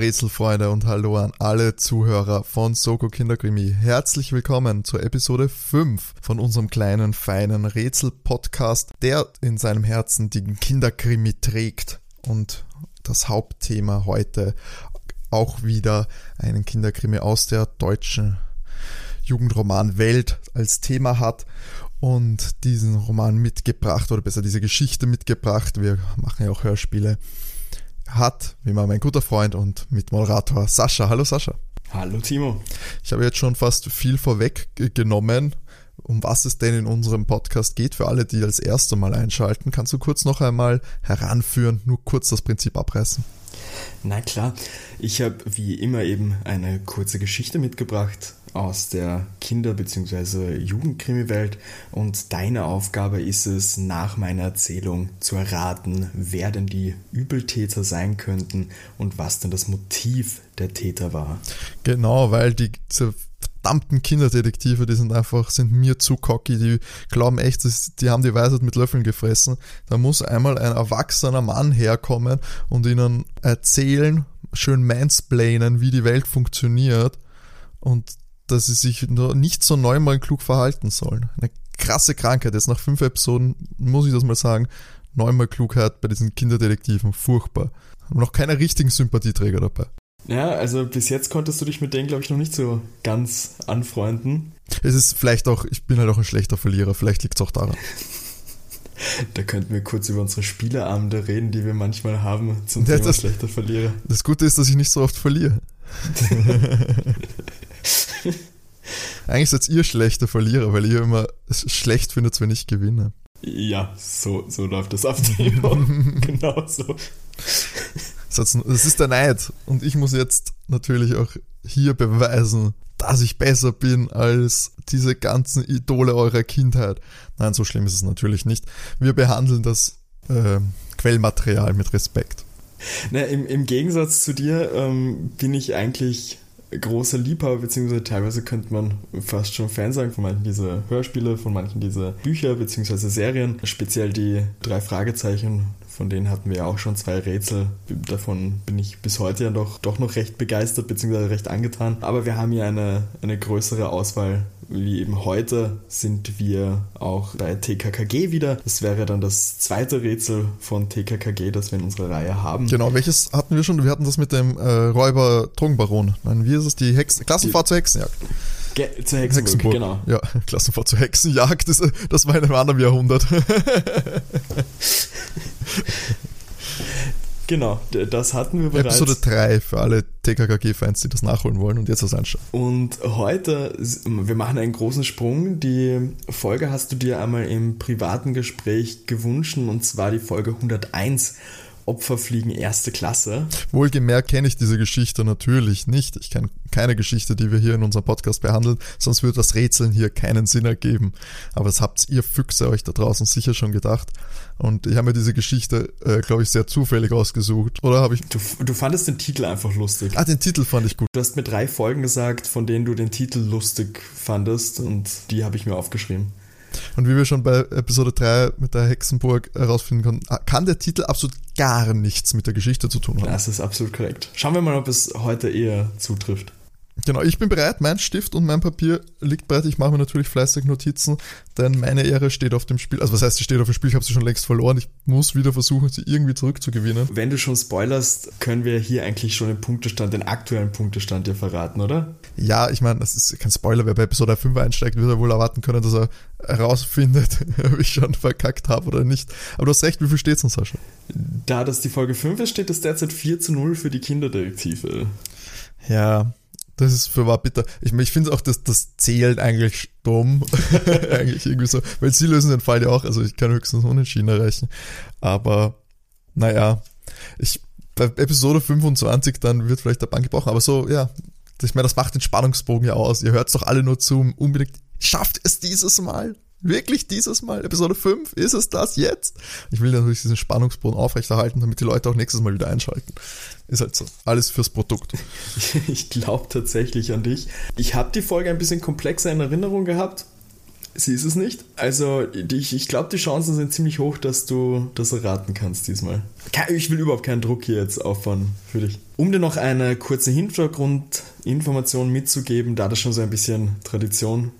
Rätselfreunde und hallo an alle Zuhörer von Soko Kinderkrimi. Herzlich willkommen zur Episode 5 von unserem kleinen, feinen Rätsel-Podcast, der in seinem Herzen den Kinderkrimi trägt. Und das Hauptthema heute auch wieder einen Kinderkrimi aus der deutschen Jugendromanwelt als Thema hat und diesen Roman mitgebracht oder besser diese Geschichte mitgebracht. Wir machen ja auch Hörspiele hat, wie immer mein guter Freund und Mitmoderator Sascha. Hallo Sascha. Hallo Timo. Ich habe jetzt schon fast viel vorweggenommen, um was es denn in unserem Podcast geht. Für alle, die als erste Mal einschalten, kannst du kurz noch einmal heranführen, nur kurz das Prinzip abreißen. Na klar, ich habe wie immer eben eine kurze Geschichte mitgebracht aus der Kinder- bzw. Jugendkrimi-Welt und deine Aufgabe ist es, nach meiner Erzählung zu erraten, wer denn die Übeltäter sein könnten und was denn das Motiv der Täter war. Genau, weil die verdammten Kinderdetektive, die sind einfach, sind mir zu cocky, die glauben echt, die haben die Weisheit mit Löffeln gefressen. Da muss einmal ein erwachsener Mann herkommen und ihnen erzählen, schön mansplainen, wie die Welt funktioniert und dass sie sich nicht so neunmal klug verhalten sollen. Eine krasse Krankheit. Jetzt nach fünf Episoden muss ich das mal sagen. Neunmal Klugheit bei diesen Kinderdetektiven. Furchtbar. Haben noch keine richtigen Sympathieträger dabei. Ja, also bis jetzt konntest du dich mit denen, glaube ich, noch nicht so ganz anfreunden. Es ist vielleicht auch, ich bin halt auch ein schlechter Verlierer. Vielleicht liegt es auch daran. Da könnten wir kurz über unsere Spieleabende reden, die wir manchmal haben zum ja, Thema das, schlechter Verlierer. Das Gute ist, dass ich nicht so oft verliere. Eigentlich seid ihr schlechte Verlierer, weil ihr immer es schlecht findet, wenn ich gewinne. Ja, so, so läuft das ab, genau so. Das ist der Neid. Und ich muss jetzt natürlich auch hier beweisen, dass ich besser bin als diese ganzen Idole eurer Kindheit. Nein, so schlimm ist es natürlich nicht. Wir behandeln das äh, Quellmaterial mit Respekt. Na, im, Im Gegensatz zu dir ähm, bin ich eigentlich großer Liebhaber, beziehungsweise teilweise könnte man fast schon Fan sein von manchen dieser Hörspiele, von manchen dieser Bücher, beziehungsweise Serien. Speziell die drei Fragezeichen, von denen hatten wir ja auch schon zwei Rätsel. Davon bin ich bis heute ja doch, doch noch recht begeistert, beziehungsweise recht angetan. Aber wir haben hier eine, eine größere Auswahl wie eben heute sind wir auch bei TKKG wieder. Das wäre dann das zweite Rätsel von TKKG, das wir in unserer Reihe haben. Genau, welches hatten wir schon? Wir hatten das mit dem äh, Räuber Drogenbaron. Nein, wie ist es? Die Hex Klassenfahrt zur Hexenjagd. Ge zur Hexenburg, Hexenburg, genau. Ja, Klassenfahrt zur Hexenjagd, das, das war in einem anderen Jahrhundert. Genau, das hatten wir bereits. Episode 3 für alle TKKG-Fans, die das nachholen wollen und jetzt was anschauen. Und heute, wir machen einen großen Sprung. Die Folge hast du dir einmal im privaten Gespräch gewünscht und zwar die Folge 101 Opfer fliegen erste Klasse. Wohlgemerkt kenne ich diese Geschichte natürlich nicht. Ich kenne keine Geschichte, die wir hier in unserem Podcast behandeln, sonst würde das Rätseln hier keinen Sinn ergeben. Aber das habt ihr Füchse euch da draußen sicher schon gedacht. Und ich habe mir diese Geschichte, äh, glaube ich, sehr zufällig ausgesucht. Oder habe ich. Du, du fandest den Titel einfach lustig. Ah, den Titel fand ich gut. Du hast mir drei Folgen gesagt, von denen du den Titel lustig fandest und die habe ich mir aufgeschrieben. Und wie wir schon bei Episode 3 mit der Hexenburg herausfinden konnten, kann der Titel absolut gar nichts mit der Geschichte zu tun haben. Das ist absolut korrekt. Schauen wir mal, ob es heute eher zutrifft. Genau, ich bin bereit, mein Stift und mein Papier liegt bereit. Ich mache mir natürlich fleißig Notizen, denn meine Ehre steht auf dem Spiel. Also was heißt, sie steht auf dem Spiel? Ich habe sie schon längst verloren. Ich muss wieder versuchen, sie irgendwie zurückzugewinnen. Wenn du schon spoilerst, können wir hier eigentlich schon den Punktestand, den aktuellen Punktestand dir verraten, oder? Ja, ich meine, das ist kein Spoiler. Wer bei Episode 5 einsteigt, wird er wohl erwarten können, dass er herausfindet, ob ich schon verkackt habe oder nicht. Aber du hast recht, wie viel steht es denn, Sascha? Da das die Folge 5 ist, steht es derzeit 4 zu 0 für die Kinderdetektive. Ja, das ist für wahr bitter. Ich, ich finde auch, dass das zählt eigentlich dumm. eigentlich irgendwie so. Weil sie lösen den Fall ja auch. Also ich kann höchstens Unentschieden erreichen. Aber naja, ich, bei Episode 25 dann wird vielleicht der Bank gebrochen. Aber so, ja, ich meine, das macht den Spannungsbogen ja aus. Ihr hört es doch alle nur zu. Unbedingt schafft es dieses Mal. Wirklich dieses Mal? Episode 5? Ist es das jetzt? Ich will natürlich diesen Spannungsboden aufrechterhalten, damit die Leute auch nächstes Mal wieder einschalten. Ist halt so. Alles fürs Produkt. Ich glaube tatsächlich an dich. Ich habe die Folge ein bisschen komplexer in Erinnerung gehabt. Sie ist es nicht. Also ich, ich glaube, die Chancen sind ziemlich hoch, dass du das erraten kannst diesmal. Ich will überhaupt keinen Druck hier jetzt auffahren für dich. Um dir noch eine kurze Hintergrundinformation mitzugeben, da das schon so ein bisschen Tradition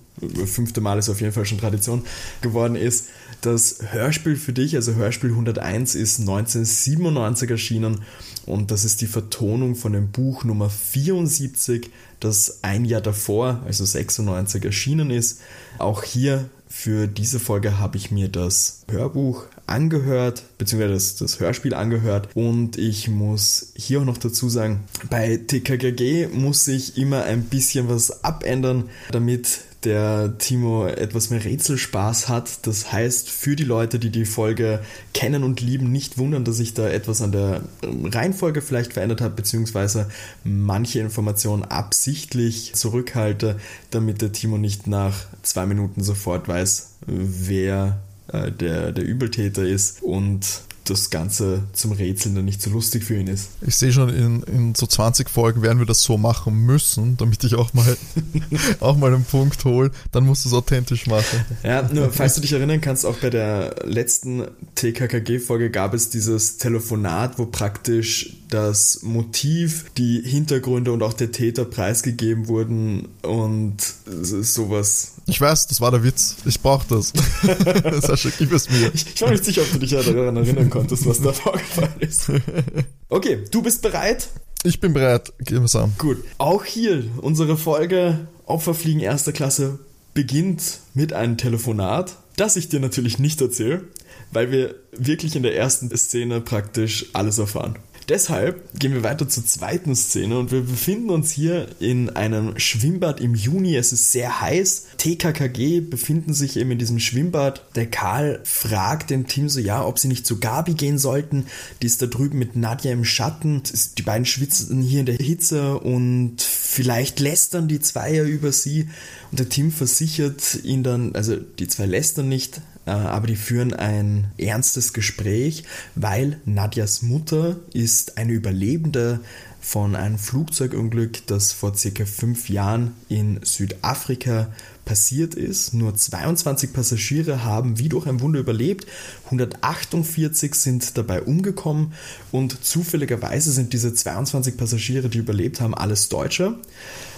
fünfte Mal ist auf jeden Fall schon Tradition geworden ist. Das Hörspiel für dich, also Hörspiel 101, ist 1997 erschienen und das ist die Vertonung von dem Buch Nummer 74, das ein Jahr davor, also 96, erschienen ist. Auch hier für diese Folge habe ich mir das Hörbuch angehört, beziehungsweise das, das Hörspiel angehört. Und ich muss hier auch noch dazu sagen, bei TKKG muss ich immer ein bisschen was abändern, damit der Timo etwas mehr Rätselspaß hat. Das heißt, für die Leute, die die Folge kennen und lieben, nicht wundern, dass ich da etwas an der Reihenfolge vielleicht verändert habe, beziehungsweise manche Informationen absichtlich zurückhalte, damit der Timo nicht nach zwei Minuten sofort weiß, wer äh, der, der Übeltäter ist und das Ganze zum Rätseln dann nicht so lustig für ihn ist. Ich sehe schon, in, in so 20 Folgen werden wir das so machen müssen, damit ich auch mal, auch mal einen Punkt hole. Dann musst du es authentisch machen. Ja, nur falls du dich erinnern kannst, auch bei der letzten TKKG-Folge gab es dieses Telefonat, wo praktisch das Motiv, die Hintergründe und auch der Täter preisgegeben wurden und sowas ich weiß, das war der Witz. Ich brauch das. Sascha, gib es mir. Ich, ich war nicht sicher, ob du dich daran erinnern konntest, was da vorgefallen ist. Okay, du bist bereit? Ich bin bereit. Gehen wir an. Gut. Auch hier, unsere Folge Opferfliegen erster Klasse beginnt mit einem Telefonat, das ich dir natürlich nicht erzähle, weil wir wirklich in der ersten Szene praktisch alles erfahren. Deshalb gehen wir weiter zur zweiten Szene und wir befinden uns hier in einem Schwimmbad im Juni. Es ist sehr heiß. TKKG befinden sich eben in diesem Schwimmbad. Der Karl fragt dem Team so, ja, ob sie nicht zu Gabi gehen sollten. Die ist da drüben mit Nadja im Schatten. Die beiden schwitzen hier in der Hitze und vielleicht lästern die Zweier über sie. Und der Team versichert ihn dann, also die zwei lästern nicht, aber die führen ein ernstes Gespräch, weil Nadjas Mutter ist eine Überlebende von einem Flugzeugunglück, das vor circa fünf Jahren in Südafrika passiert ist. Nur 22 Passagiere haben wie durch ein Wunder überlebt, 148 sind dabei umgekommen und zufälligerweise sind diese 22 Passagiere, die überlebt haben, alles Deutsche.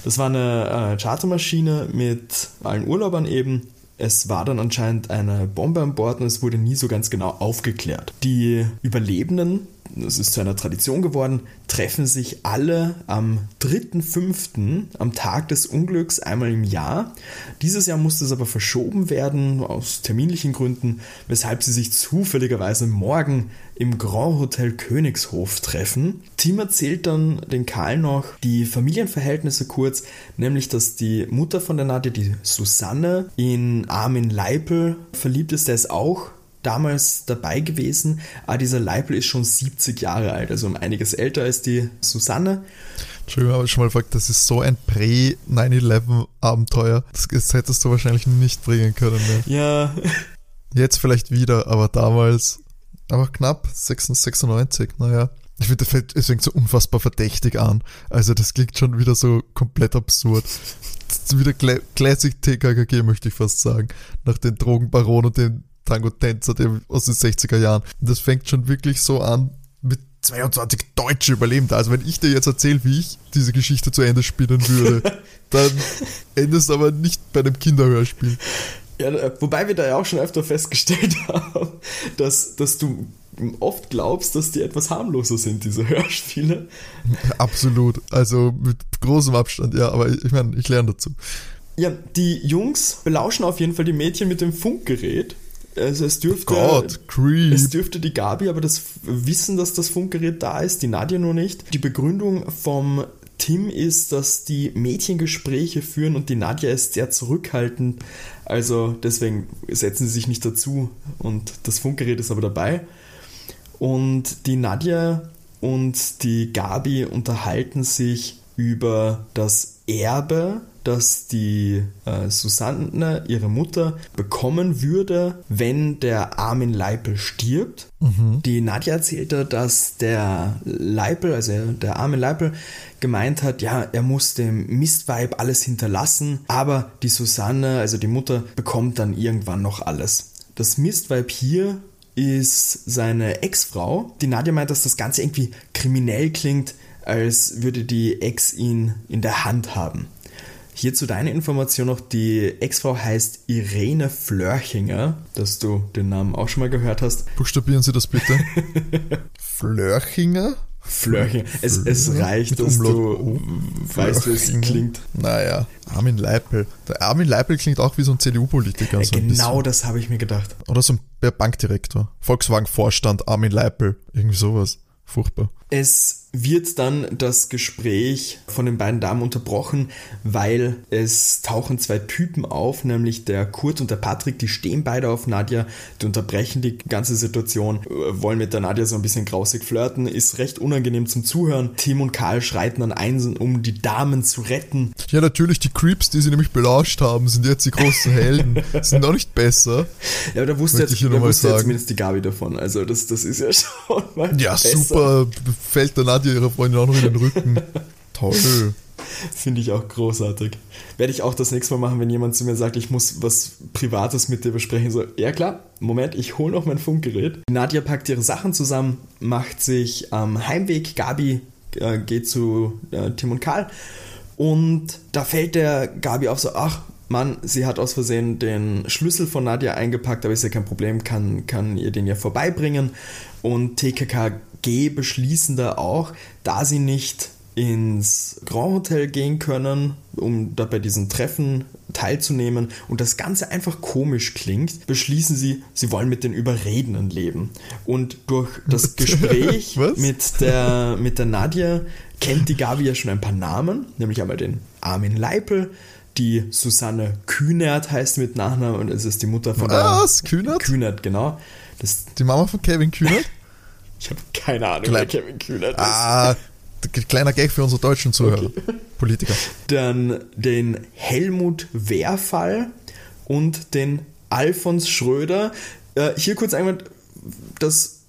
Das war eine äh, Chartermaschine mit allen Urlaubern eben es war dann anscheinend eine Bombe an Bord und es wurde nie so ganz genau aufgeklärt. Die Überlebenden, das ist zu einer Tradition geworden, treffen sich alle am 3.5., am Tag des Unglücks, einmal im Jahr. Dieses Jahr musste es aber verschoben werden, aus terminlichen Gründen, weshalb sie sich zufälligerweise morgen im Grand Hotel Königshof treffen. Tim erzählt dann den Karl noch die Familienverhältnisse kurz, nämlich dass die Mutter von der Nadja, die Susanne, in Armin Leipel verliebt ist, der ist auch damals dabei gewesen, aber dieser Leipel ist schon 70 Jahre alt, also um einiges älter als die Susanne. Entschuldigung, aber schon mal gefragt, das ist so ein Prä-9-11-Abenteuer. Das, das, hättest du wahrscheinlich nicht bringen können. Ne? Ja. Jetzt vielleicht wieder, aber damals aber knapp, 96, naja. Ich finde, es fängt so unfassbar verdächtig an. Also das klingt schon wieder so komplett absurd. wieder Classic TKKG, möchte ich fast sagen. Nach den Drogenbaron und dem Tango-Tänzer aus den 60er Jahren. Das fängt schon wirklich so an mit 22 deutsche Überlebende. Also wenn ich dir jetzt erzähle, wie ich diese Geschichte zu Ende spielen würde, dann endet es aber nicht bei einem Kinderhörspiel. Ja, äh, wobei wir da ja auch schon öfter festgestellt haben, dass, dass du oft glaubst, dass die etwas harmloser sind, diese Hörspiele. Absolut. Also mit großem Abstand, ja, aber ich meine, ich lerne dazu. Ja, die Jungs belauschen auf jeden Fall die Mädchen mit dem Funkgerät. Also es dürfte, God, es dürfte die Gabi aber das wissen, dass das Funkgerät da ist, die Nadja nur nicht. Die Begründung vom Tim ist, dass die Mädchen Gespräche führen und die Nadja ist sehr zurückhaltend. Also deswegen setzen sie sich nicht dazu und das Funkgerät ist aber dabei. Und die Nadja und die Gabi unterhalten sich über das Erbe dass die äh, Susanne, ihre Mutter, bekommen würde, wenn der Armin Leipel stirbt. Die Nadja erzählte, dass der Leipel, also der Armin Leipel, gemeint hat, ja, er muss dem Mistweib alles hinterlassen, aber die Susanne, also die Mutter, bekommt dann irgendwann noch alles. Das Mistweib hier ist seine Ex-Frau. Die Nadja meint, dass das Ganze irgendwie kriminell klingt, als würde die Ex ihn in der Hand haben. Hierzu deine Information noch, die Ex-Frau heißt Irene Flörchinger, dass du den Namen auch schon mal gehört hast. Buchstabieren Sie das bitte. Flörchinger? Flörchinger. Es, es reicht, dass du weißt, wie es klingt. Naja, Armin Leipel. Der Armin Leipel klingt auch wie so ein CDU-Politiker. Ja, so ein genau bisschen. das habe ich mir gedacht. Oder so ein Bankdirektor. Volkswagen-Vorstand Armin Leipel. Irgendwie sowas. Furchtbar. Es wird dann das Gespräch von den beiden Damen unterbrochen, weil es tauchen zwei Typen auf, nämlich der Kurt und der Patrick, die stehen beide auf Nadja, die unterbrechen die ganze Situation, äh, wollen mit der Nadja so ein bisschen grausig flirten, ist recht unangenehm zum Zuhören. Tim und Karl schreiten dann ein, um die Damen zu retten. Ja, natürlich, die Creeps, die sie nämlich belauscht haben, sind jetzt die großen Helden. sind noch nicht besser. Ja, aber da wusste, jetzt, da wusste ja zumindest die Gabi davon. Also das, das ist ja schon mal Ja, besser. super. Fällt der Nadja ihrer Freundin auch noch in den Rücken. Toll. Finde ich auch großartig. Werde ich auch das nächste Mal machen, wenn jemand zu mir sagt, ich muss was Privates mit dir besprechen. So, ja klar, Moment, ich hole noch mein Funkgerät. Nadja packt ihre Sachen zusammen, macht sich am Heimweg. Gabi äh, geht zu äh, Tim und Karl. Und da fällt der Gabi auf so, ach Mann, sie hat aus Versehen den Schlüssel von Nadja eingepackt, aber ist ja kein Problem, kann, kann ihr den ja vorbeibringen. Und TKKG beschließen da auch, da sie nicht ins Grand Hotel gehen können, um da bei diesen Treffen teilzunehmen und das Ganze einfach komisch klingt, beschließen sie, sie wollen mit den Überredenden leben. Und durch das Gespräch mit der, mit der Nadja kennt die Gabi ja schon ein paar Namen, nämlich einmal den Armin Leipel, die Susanne Kühnert heißt mit Nachnamen und es ist die Mutter von Was? der Kühnert? Kühnert, genau. Das, Die Mama von Kevin Kühnert? ich habe keine Ahnung, Klein- wer Kevin Kühnert ist. Ah, kleiner Gag für unsere deutschen Zuhörer. Politiker. dann den Helmut Wehrfall und den Alfons Schröder. Äh, hier kurz einmal, das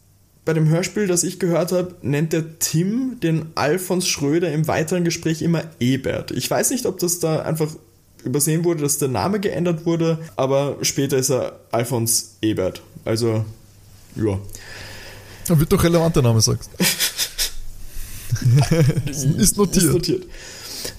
bei dem Hörspiel, das ich gehört habe, nennt der Tim den Alfons Schröder im weiteren Gespräch immer Ebert. Ich weiß nicht, ob das da einfach übersehen wurde, dass der Name geändert wurde, aber später ist er Alfons Ebert. Also, ja. Wird doch relevant, der Name sagst. Ist notiert. Ist notiert.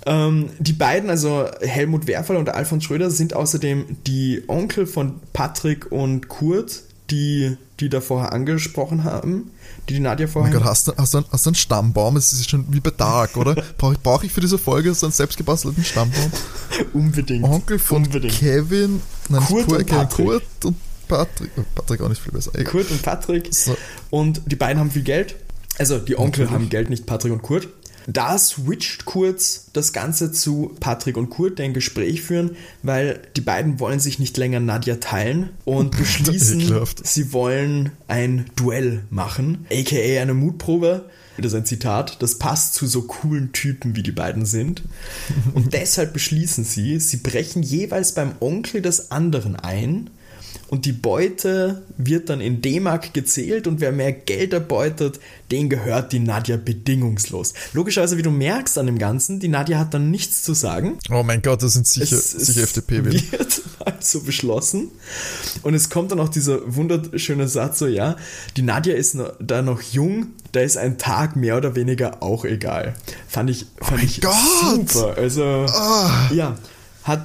Ähm, die beiden, also Helmut Werfall und Alfons Schröder, sind außerdem die Onkel von Patrick und Kurt, die die da vorher angesprochen haben, die die Nadja Oh vorher. mein Gott, hast du, hast, du, einen- hast du einen Stammbaum? Es ist schon wie bei Dark, oder? Brauche ich, brauch ich für diese Folge so einen selbstgebastelten Stammbaum? unbedingt. Onkel von unbedingt. Kevin, nein, Kurt Kurt, und Kevin. Kurt und Patrick. Patrick auch nicht viel besser. Egal. Kurt und Patrick. So. Und die beiden haben viel Geld. Also die Onkel Natürlich. haben Geld, nicht Patrick und Kurt. Da switcht kurz das Ganze zu Patrick und Kurt, die ein Gespräch führen, weil die beiden wollen sich nicht länger Nadja teilen und beschließen, sie wollen ein Duell machen, aka eine Mutprobe. Das ist ein Zitat, das passt zu so coolen Typen, wie die beiden sind. Und deshalb beschließen sie, sie brechen jeweils beim Onkel des anderen ein und die Beute wird dann in D-Mark gezählt und wer mehr Geld erbeutet, den gehört die Nadja bedingungslos. Logischerweise, wie du merkst an dem Ganzen, die Nadja hat dann nichts zu sagen. Oh mein Gott, das sind sicher, Es- sicher FDP-Wähler. wird also beschlossen. Und es kommt dann auch dieser wunderschöne Satz so, ja, die Nadja ist noch, da noch jung, da ist ein Tag mehr oder weniger auch egal. Fand ich, fand Oh ich Gott! super. Also, Ah. ja, hat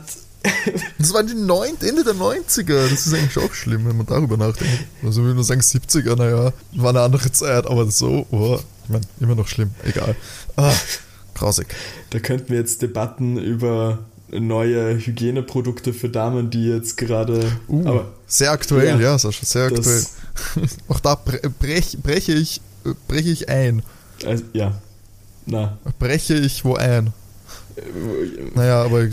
Das war die neun, Ende der 90er. Das ist eigentlich auch schlimm, wenn man darüber nachdenkt. Also würde man sagen 70er, naja, war eine andere Zeit, aber so, oh, ich meine, immer noch schlimm. Egal. Ah, grausig. Da könnten wir jetzt Debatten über neue Hygieneprodukte für Damen, die jetzt gerade. Uh, aber sehr aktuell, Ja, ja, Sascha, sehr aktuell. Auch da bre brech, breche ich, breche ich ein. also, ja. Na. Breche ich wo ein. Naja, aber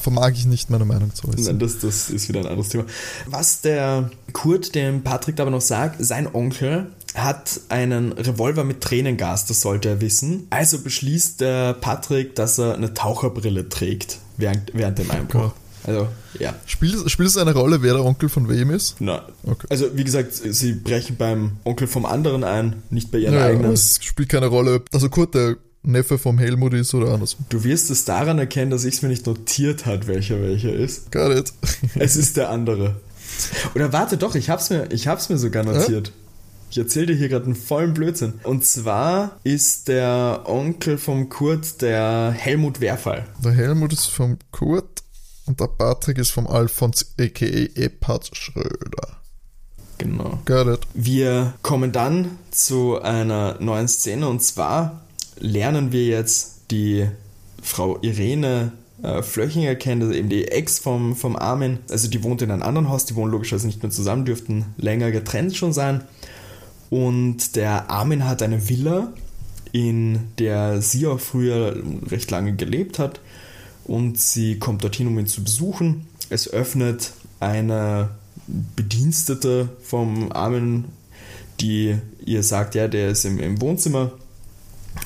vermag ich nicht meine Meinung zu äußern. Das, das ist wieder ein anderes Thema. Was der Kurt dem Patrick aber noch sagt, sein Onkel hat einen Revolver mit Tränengas, das sollte er wissen. Also beschließt der Patrick, dass er eine Taucherbrille trägt während, während dem Einbruch. Also, ja. Spielt, spielt es eine Rolle, wer der Onkel von wem ist? Nein. Okay. Also, wie gesagt, sie brechen beim Onkel vom anderen ein, nicht bei ihren ja, eigenen. Es spielt keine Rolle. Also, Kurt, der Neffe vom Helmut ist oder anders. Du wirst es daran erkennen, dass ich es mir nicht notiert hat, welcher welcher ist. Got it. es ist der andere. Oder warte doch, ich hab's mir, ich hab's mir sogar notiert. Äh? Ich erzähle dir hier gerade einen vollen Blödsinn. Und zwar ist der Onkel vom Kurt der Helmut Werfall. Der Helmut ist vom Kurt und der Patrick ist vom Alfons a.k.a. Eppard Schröder. Genau. Got it. Wir kommen dann zu einer neuen Szene und zwar lernen wir jetzt die Frau Irene äh, Flöchinger kennen, also eben die Ex vom, vom Armin. Also die wohnt in einem anderen Haus, die wohnen logischerweise nicht mehr zusammen, dürften länger getrennt schon sein. Und der Armin hat eine Villa, in der sie auch früher recht lange gelebt hat. Und sie kommt dorthin, um ihn zu besuchen. Es öffnet eine Bedienstete vom Armin, die ihr sagt, ja, der ist im, im Wohnzimmer.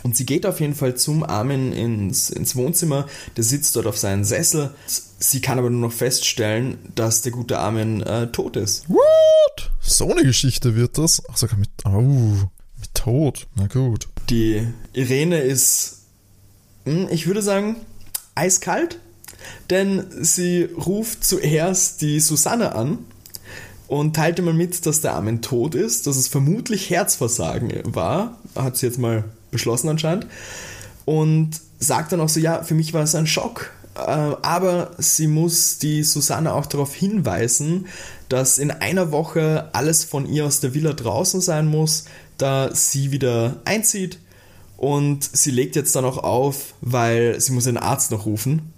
Und sie geht auf jeden Fall zum Armin ins, ins Wohnzimmer. Der sitzt dort auf seinem Sessel. Sie kann aber nur noch feststellen, dass der gute Armin äh, tot ist. What? So eine Geschichte wird das? Ach, sogar mit, oh, mit Tod. Na gut. Die Irene ist, hm, ich würde sagen, eiskalt, denn sie ruft zuerst die Susanne an und teilte mal mit, dass der Armin tot ist, dass es vermutlich Herzversagen war. Hat sie jetzt mal beschlossen anscheinend. Und sagt dann auch so, ja, für mich war es ein Schock. Äh, aber sie muss die Susanne auch darauf hinweisen, dass in einer Woche alles von ihr aus der Villa draußen sein muss, da sie wieder einzieht. Und sie legt jetzt dann auch auf, weil sie muss den Arzt noch rufen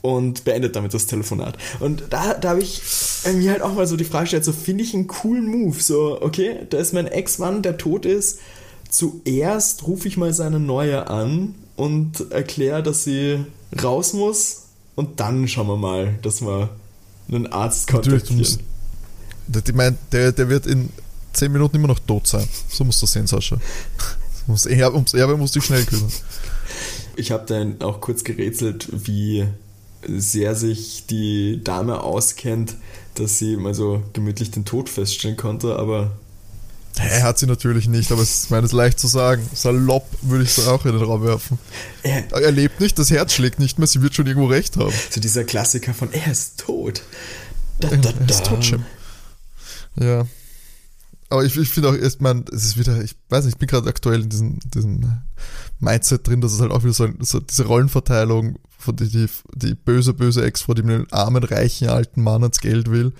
und beendet damit das Telefonat. Und da, da habe ich mir halt auch mal so die Frage gestellt, so finde ich einen coolen Move. So, okay, da ist mein Ex-Mann, der tot ist. Zuerst rufe ich mal seine neue an und erkläre, dass sie raus muss. Und dann schauen wir mal, dass wir einen Arzt kontaktieren. Musst, ich meine, der, der wird in 10 Minuten immer noch tot sein. So musst du sehen, Sascha. Ums Erbe, ums Erbe musst du dich schnell kümmern. Ich habe dann auch kurz gerätselt, wie sehr sich die Dame auskennt, dass sie mal so gemütlich den Tod feststellen konnte, aber. Er hat sie natürlich nicht, aber es ist meines leicht zu sagen. Salopp würde ich es auch in den Raum werfen. Er, er, lebt nicht, das Herz schlägt nicht mehr, sie wird schon irgendwo recht haben. So dieser Klassiker von er ist tot. Da, da, da. Er ist tot, Jim. Ja. Aber ich, ich finde auch erst, man, es ist wieder, ich weiß nicht, ich bin gerade aktuell in diesem, diesem Mindset drin, dass es halt auch wieder so, so diese Rollenverteilung von die, die, die böse, böse Ex-Frau, die mit einem armen, reichen, alten Mann ans Geld will,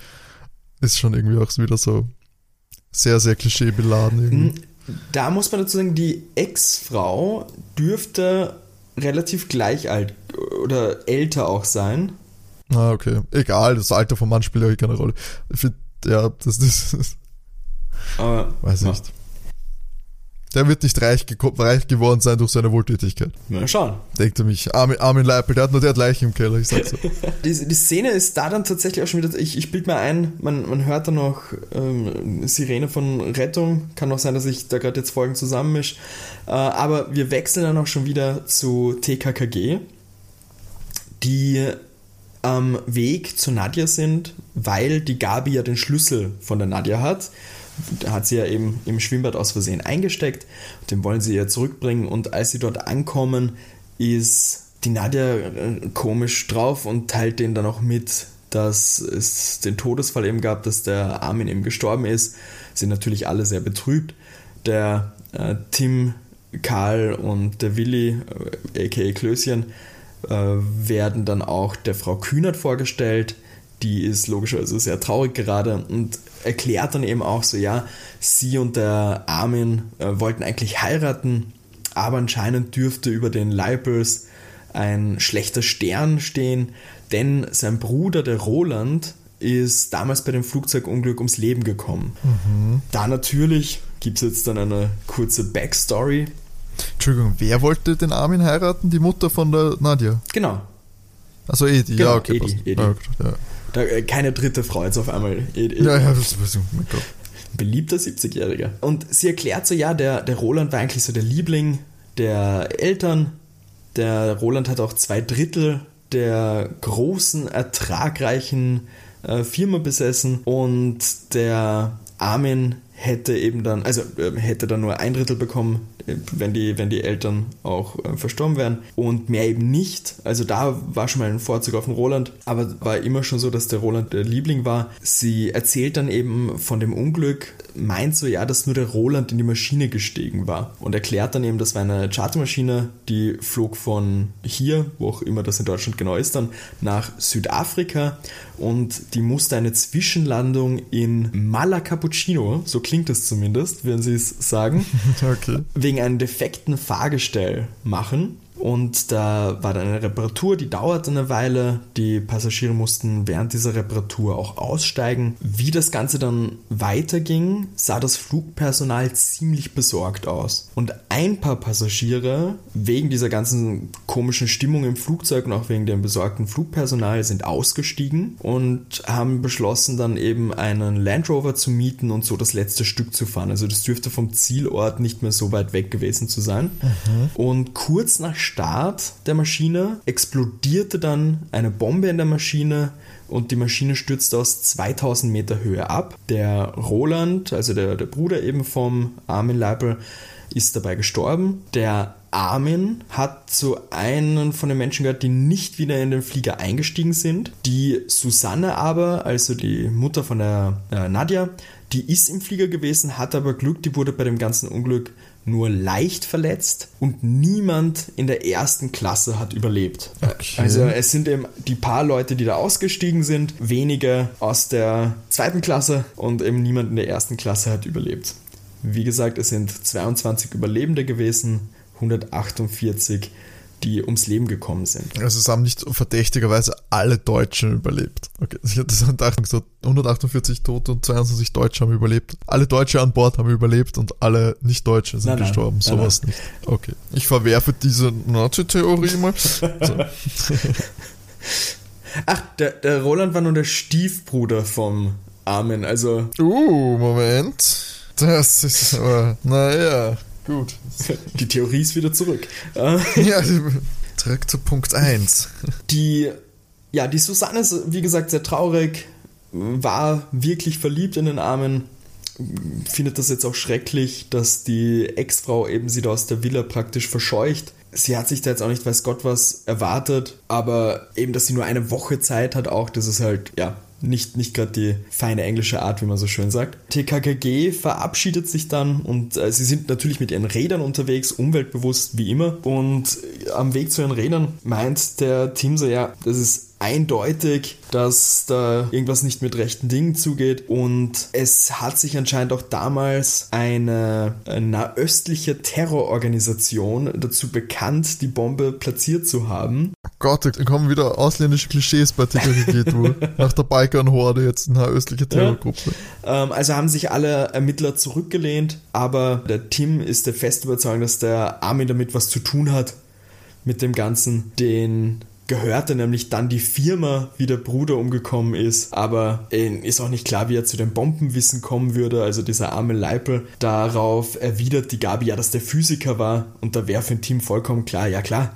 ist schon irgendwie auch wieder so sehr, sehr klischeebeladen irgendwie. Hm, da muss man dazu sagen, die Ex-Frau dürfte relativ gleich alt oder älter auch sein. Ah, okay. Egal, das Alter vom Mann spielt ja keine Rolle. Ich find, ja, das ist. Aber, weiß nicht. Der wird nicht reich, reich, geworden sein durch seine Wohltätigkeit. Na schauen. Denkt er mich. Armin, Armin Leipel, der hat nur der Leiche im Keller, ich sag's so. die, die, Szene ist da dann tatsächlich auch schon wieder, ich, ich bild mir ein, man, man hört da noch ähm, Sirene von Rettung. Kann auch sein, dass ich da gerade jetzt Folgen zusammenmische. Äh, aber wir wechseln dann auch schon wieder zu TKKG, die am Weg zu Nadja sind, weil die Gabi ja den Schlüssel von der Nadja hat. Hat sie ja eben im Schwimmbad aus Versehen eingesteckt. Den wollen sie ihr zurückbringen. Und als sie dort ankommen, ist die Nadja äh, komisch drauf und teilt denen dann auch mit, dass es den Todesfall eben gab, dass der Armin eben gestorben ist. Sind natürlich alle sehr betrübt. Der äh, Tim, Karl und der Willi, äh, aka Klößchen, äh, werden dann auch der Frau Kühnert vorgestellt. Die ist logischerweise sehr traurig gerade und erklärt dann eben auch so, ja, sie und der Armin äh, wollten eigentlich heiraten, aber anscheinend dürfte über den Leibels ein schlechter Stern stehen, denn sein Bruder, der Roland, ist damals bei dem Flugzeugunglück ums Leben gekommen. Mhm. Da natürlich gibt es jetzt dann eine kurze Backstory. Entschuldigung, wer wollte den Armin heiraten? Die Mutter von der Nadja? Genau. Also Edi, Genau, ja, okay. Edi. Edi. Ja, ja. Da, äh, keine dritte Frau jetzt auf einmal. Eh- eh- ja, ja, das oh mein Gott. Beliebter 70-Jähriger. Und sie erklärt so, ja, der, der Roland war eigentlich so der Liebling der Eltern. Der Roland hat auch zwei Drittel der großen, ertragreichen äh, Firma besessen und der Armin hätte eben dann, also äh, hätte dann nur ein Drittel bekommen, äh, wenn die, wenn die Eltern auch äh, verstorben wären und mehr eben nicht. Also da war schon mal ein Vorzug auf den Roland, aber war immer schon so, dass der Roland der Liebling war. Sie erzählt dann eben von dem Unglück, meint so, ja, dass nur der Roland in die Maschine gestiegen war und erklärt dann eben, das war eine Chartermaschine, die flog von hier, wo auch immer das in Deutschland genau ist, dann nach Südafrika und die musste eine Zwischenlandung in Malacapuccino, so klingt es zumindest, wenn sie es sagen, Okay. wegen einem defekten Fahrgestell machen. Und da war dann eine Reparatur, die dauerte eine Weile. Die Passagiere mussten während dieser Reparatur auch aussteigen. Wie das Ganze dann weiterging, sah das Flugpersonal ziemlich besorgt aus. Und ein paar Passagiere, wegen dieser ganzen komischen Stimmung im Flugzeug und auch wegen dem besorgten Flugpersonal, sind ausgestiegen und haben beschlossen, dann eben einen Land Rover zu mieten und so das letzte Stück zu fahren. Also das dürfte vom Zielort nicht mehr so weit weg gewesen zu sein. Und kurz nach Start der Maschine explodierte dann eine Bombe in der Maschine und die Maschine stürzte aus 2000 Meter Höhe ab. Der Roland, also der, der Bruder eben vom Armin Leipel, ist dabei gestorben. Der Armin hat zu einem von den Menschen gehört, die nicht wieder in den Flieger eingestiegen sind. Die Susanne aber, also die Mutter von der äh, Nadja, die ist im Flieger gewesen, hat aber Glück, die wurde bei dem ganzen Unglück nur leicht verletzt und niemand in der ersten Klasse hat überlebt. Okay. Also es sind eben die paar Leute, die da ausgestiegen sind, wenige aus der zweiten Klasse und eben niemand in der ersten Klasse hat überlebt. Wie gesagt, es sind 22 Überlebende gewesen, 148, die ums Leben gekommen sind. Also es haben nicht verdächtigerweise alle Deutschen überlebt. Okay, ich hatte so gedacht, so 148 Tote und 22 Deutsche haben überlebt. Alle Deutsche an Bord haben überlebt und alle Nicht-Deutsche sind Nein, nein, gestorben. nein, Sowas nicht. Okay. Ich verwerfe diese Nazi-Theorie mal. Ach, der, der Roland war nur der Stiefbruder vom Armin, also Uh, Moment. Das ist aber, naja, gut. die Theorie ist wieder zurück. Ja, zurück zu Punkt 1. Die, ja, die Susanne ist, wie gesagt, sehr traurig, war wirklich verliebt in den Armen, findet das jetzt auch schrecklich, dass die Ex-Frau eben sie da aus der Villa praktisch verscheucht. Sie hat sich da jetzt auch nicht weiß Gott was erwartet, aber eben, dass sie nur eine Woche Zeit hat auch, das ist halt, ja, nicht, nicht gerade die feine englische Art, wie man so schön sagt. TKKG verabschiedet sich dann und äh, sie sind natürlich mit ihren Rädern unterwegs, umweltbewusst wie immer. Und äh, am Weg zu ihren Rädern meint der Team so, ja, das ist eindeutig, dass da irgendwas nicht mit rechten Dingen zugeht und es hat sich anscheinend auch damals eine, nahöstliche Terrororganisation dazu bekannt, die Bombe platziert zu haben. Gott, da kommen wieder ausländische Klischees bei TKKG. Nach der Balkan-Horde jetzt eine östliche Terrorgruppe. Ähm, also haben sich alle Ermittler zurückgelehnt, aber der Tim ist der festen Überzeugung, dass der Armin damit was zu tun hat mit dem Ganzen. Den gehörte nämlich dann die Firma, wie der Bruder umgekommen ist, aber äh, ist auch nicht klar, wie er zu dem Bombenwissen kommen würde. Also dieser arme Leipel. Darauf erwidert die Gabi ja, dass der Physiker war und da wäre für ein Team vollkommen klar, ja klar,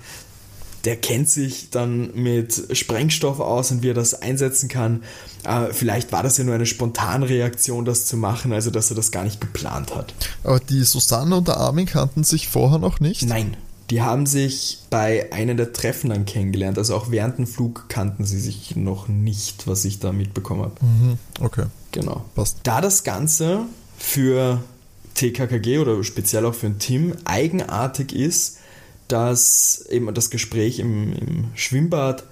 der kennt sich dann mit Sprengstoff aus und wie er das einsetzen kann. Äh, vielleicht war das ja nur eine Spontanreaktion, das zu machen, also dass er das gar nicht geplant hat. Aber die Susanne und der Armin kannten sich vorher noch nicht. Nein, die haben sich bei einem der Treffen dann kennengelernt. Also auch während dem Flug kannten sie sich noch nicht, was ich da mitbekommen habe. Mhm, okay, Genau. passt. Da das Ganze für TKKG oder speziell auch für ein Team eigenartig ist, dass eben das Gespräch im, im Schwimmbad,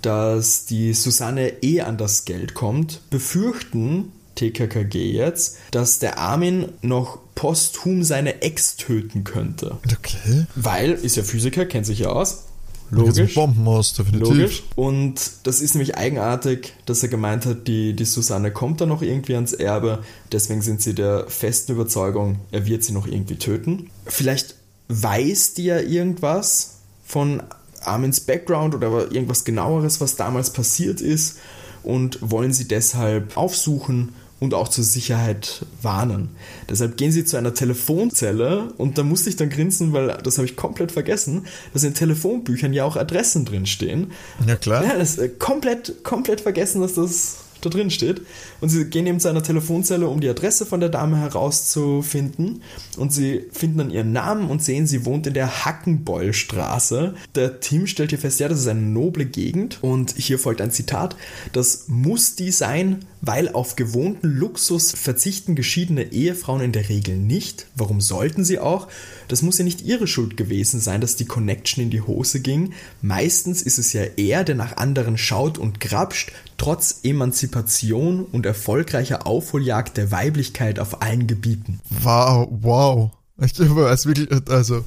dass die Susanne eh an das Geld kommt, befürchten TKKG jetzt, dass der Armin noch posthum seine Ex töten könnte. Okay. Weil, ist ja Physiker, kennt sich ja aus. Logisch. Bomben aus, definitiv. Logisch. Und das ist nämlich eigenartig, dass er gemeint hat, die, die Susanne kommt da noch irgendwie ans Erbe. Deswegen sind sie der festen Überzeugung, er wird sie noch irgendwie töten. Vielleicht weiß die ja irgendwas von Armins Background oder irgendwas genaueres, was damals passiert ist und wollen sie deshalb aufsuchen und auch zur Sicherheit warnen. Deshalb gehen sie zu einer Telefonzelle und da musste ich dann grinsen, weil das habe ich komplett vergessen, dass in Telefonbüchern ja auch Adressen drinstehen. Ja, klar. Ja, das ist äh, komplett, komplett vergessen, dass das da drin steht. Und sie gehen eben zu einer Telefonzelle, um die Adresse von der Dame herauszufinden. Und sie finden dann ihren Namen und sehen, sie wohnt in der Hackenbeulstraße. Der Tim stellt hier fest, ja, das ist eine noble Gegend. Und hier folgt ein Zitat. Das muss die sein, weil auf gewohnten Luxus verzichten geschiedene Ehefrauen in der Regel nicht. Warum sollten sie auch? Das muss ja nicht ihre Schuld gewesen sein, dass die Connection in die Hose ging. Meistens ist es ja er, der nach anderen schaut und grapscht, trotz Emanzipation und erfolgreicher Aufholjagd der Weiblichkeit auf allen Gebieten. Wow, wow. Ich weiß wirklich, also,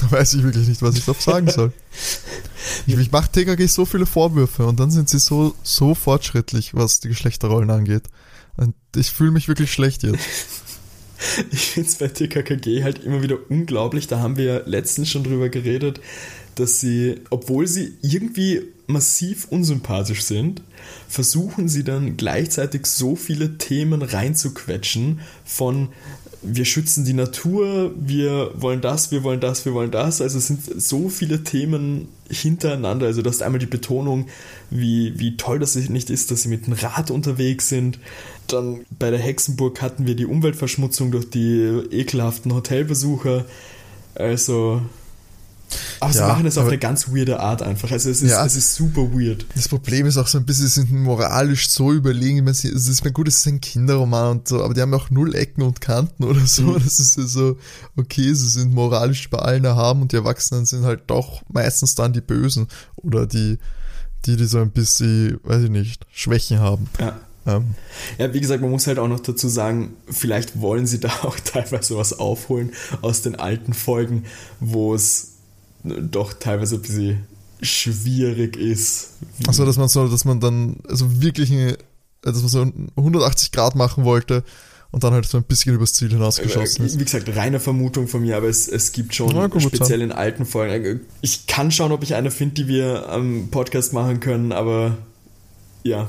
da weiß ich wirklich nicht, was ich noch sagen soll. ich, ich mache TKG so viele Vorwürfe und dann sind sie so, so fortschrittlich, was die Geschlechterrollen angeht. Und ich fühle mich wirklich schlecht jetzt. Ich finde es bei TKKG halt immer wieder unglaublich. Da haben wir ja letztens schon drüber geredet, dass sie, obwohl sie irgendwie massiv unsympathisch sind, versuchen sie dann gleichzeitig so viele Themen reinzuquetschen von wir schützen die Natur, wir wollen das, wir wollen das, wir wollen das. Also es sind so viele Themen hintereinander. Also du hast einmal die Betonung, wie, wie toll das nicht ist, dass sie mit dem Rad unterwegs sind. Dann bei der Hexenburg hatten wir die Umweltverschmutzung durch die ekelhaften Hotelbesucher. Also aber sie machen es auf eine ganz weirde Art einfach. Also es ist, ja, es ist super weird. Das Problem ist auch so ein bisschen, sie sind moralisch so überlegen. Es ist mir gut, es ist ein Kinderroman und so, aber die haben auch null Ecken und Kanten oder so. Mhm. Das ist ja so, okay, sie sind moralisch bei allen erhaben und die Erwachsenen sind halt doch meistens dann die Bösen oder die, die, die so ein bisschen, weiß ich nicht, Schwächen haben. Ja. Ja, wie gesagt, man muss halt auch noch dazu sagen, vielleicht wollen sie da auch teilweise was aufholen aus den alten Folgen, wo es doch teilweise ein bisschen schwierig ist. Achso, dass man so, dass man dann also wirklich eine, dass man so 180 Grad machen wollte und dann halt so ein bisschen übers Ziel hinausgeschossen ist. Wie gesagt, reine Vermutung von mir, aber es, es gibt schon ja, speziell sein. in alten Folgen. Ich kann schauen, ob ich eine finde, die wir am Podcast machen können, aber ja.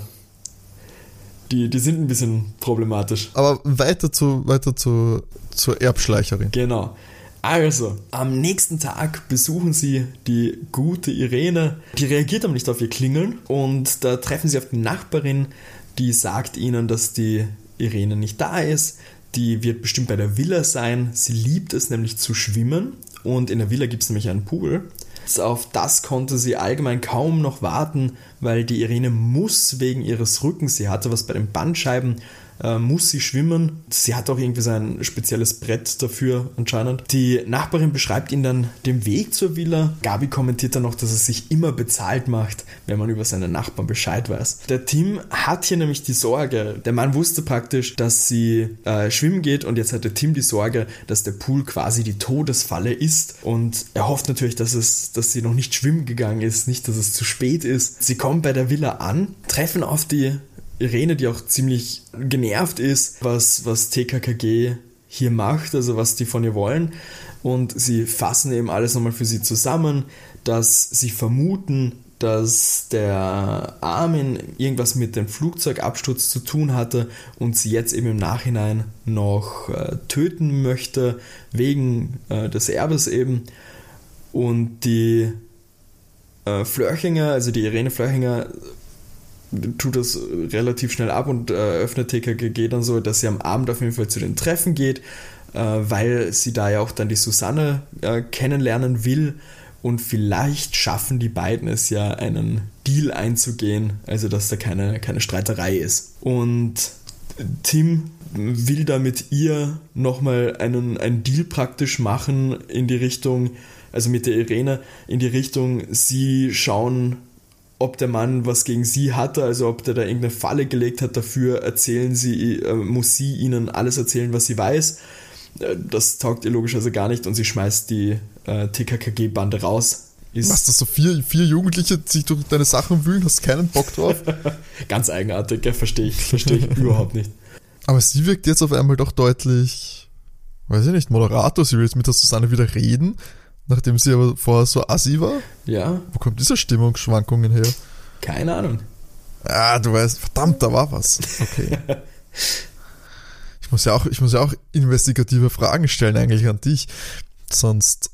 Die, die sind ein bisschen problematisch. Aber weiter zu, weiter zu, zur Erbschleicherin. Genau. Also, am nächsten Tag besuchen sie die gute Irene. Die reagiert aber nicht auf ihr Klingeln und da treffen sie auf die Nachbarin, die sagt ihnen, dass die Irene nicht da ist. Die wird bestimmt bei der Villa sein. Sie liebt es nämlich zu schwimmen und in der Villa gibt es nämlich einen Pool. Auf das konnte sie allgemein kaum noch warten, weil die Irene muss wegen ihres Rückens, sie hatte was bei den Bandscheiben äh, muss sie schwimmen. Sie hat auch irgendwie so ein spezielles Brett dafür anscheinend. Die Nachbarin beschreibt ihnen dann den Weg zur Villa. Gabi kommentiert dann noch, dass es sich immer bezahlt macht, wenn man über seine Nachbarn Bescheid weiß. Der Tim hat hier nämlich die Sorge, der Mann wusste praktisch, dass sie äh, schwimmen geht und jetzt hat der Tim die Sorge, dass der Pool quasi die Todesfalle ist und er hofft natürlich, dass es, dass sie noch nicht schwimmen gegangen ist, nicht, dass es zu spät ist. Sie kommen bei der Villa an, treffen auf die Irene, die auch ziemlich genervt ist, was, was TKKG hier macht, also was die von ihr wollen. Und sie fassen eben alles nochmal für sie zusammen, dass sie vermuten, dass der Armin irgendwas mit dem Flugzeugabsturz zu tun hatte und sie jetzt eben im Nachhinein noch äh, töten möchte, wegen äh, des Erbes eben. Und die äh, Flörchinger, also die Irene Flörchinger, tut das relativ schnell ab und äh, öffnet TKGG dann so, dass sie am Abend auf jeden Fall zu den Treffen geht, äh, weil sie da ja auch dann die Susanne äh, kennenlernen will und vielleicht schaffen die beiden es ja, einen Deal einzugehen, also dass da keine, keine Streiterei ist. Und Tim will da mit ihr nochmal einen, einen Deal praktisch machen in die Richtung, also mit der Irene, in die Richtung, sie schauen ob der Mann was gegen sie hatte, also ob der da irgendeine Falle gelegt hat dafür, erzählen sie, äh, muss sie ihnen alles erzählen, was sie weiß. Äh, das taugt ihr logischerweise gar nicht und sie schmeißt die äh, TKKG-Bande raus. Ist Was, dass so vier, vier Jugendliche sich durch deine Sachen wühlen, hast keinen Bock drauf? Ganz eigenartig, verstehe ich, verstehe ich überhaupt nicht. Aber sie wirkt jetzt auf einmal doch deutlich weiß ich nicht, Moderator, sie will jetzt mit der Susanne wieder reden, nachdem sie aber vorher so assi war. Ja, Wo kommt diese Stimmungsschwankungen her? keine Ahnung. Ah, du weißt, verdammt, da war was. Okay. Ich muss ja auch, ich muss ja auch investigative Fragen stellen eigentlich an dich. Sonst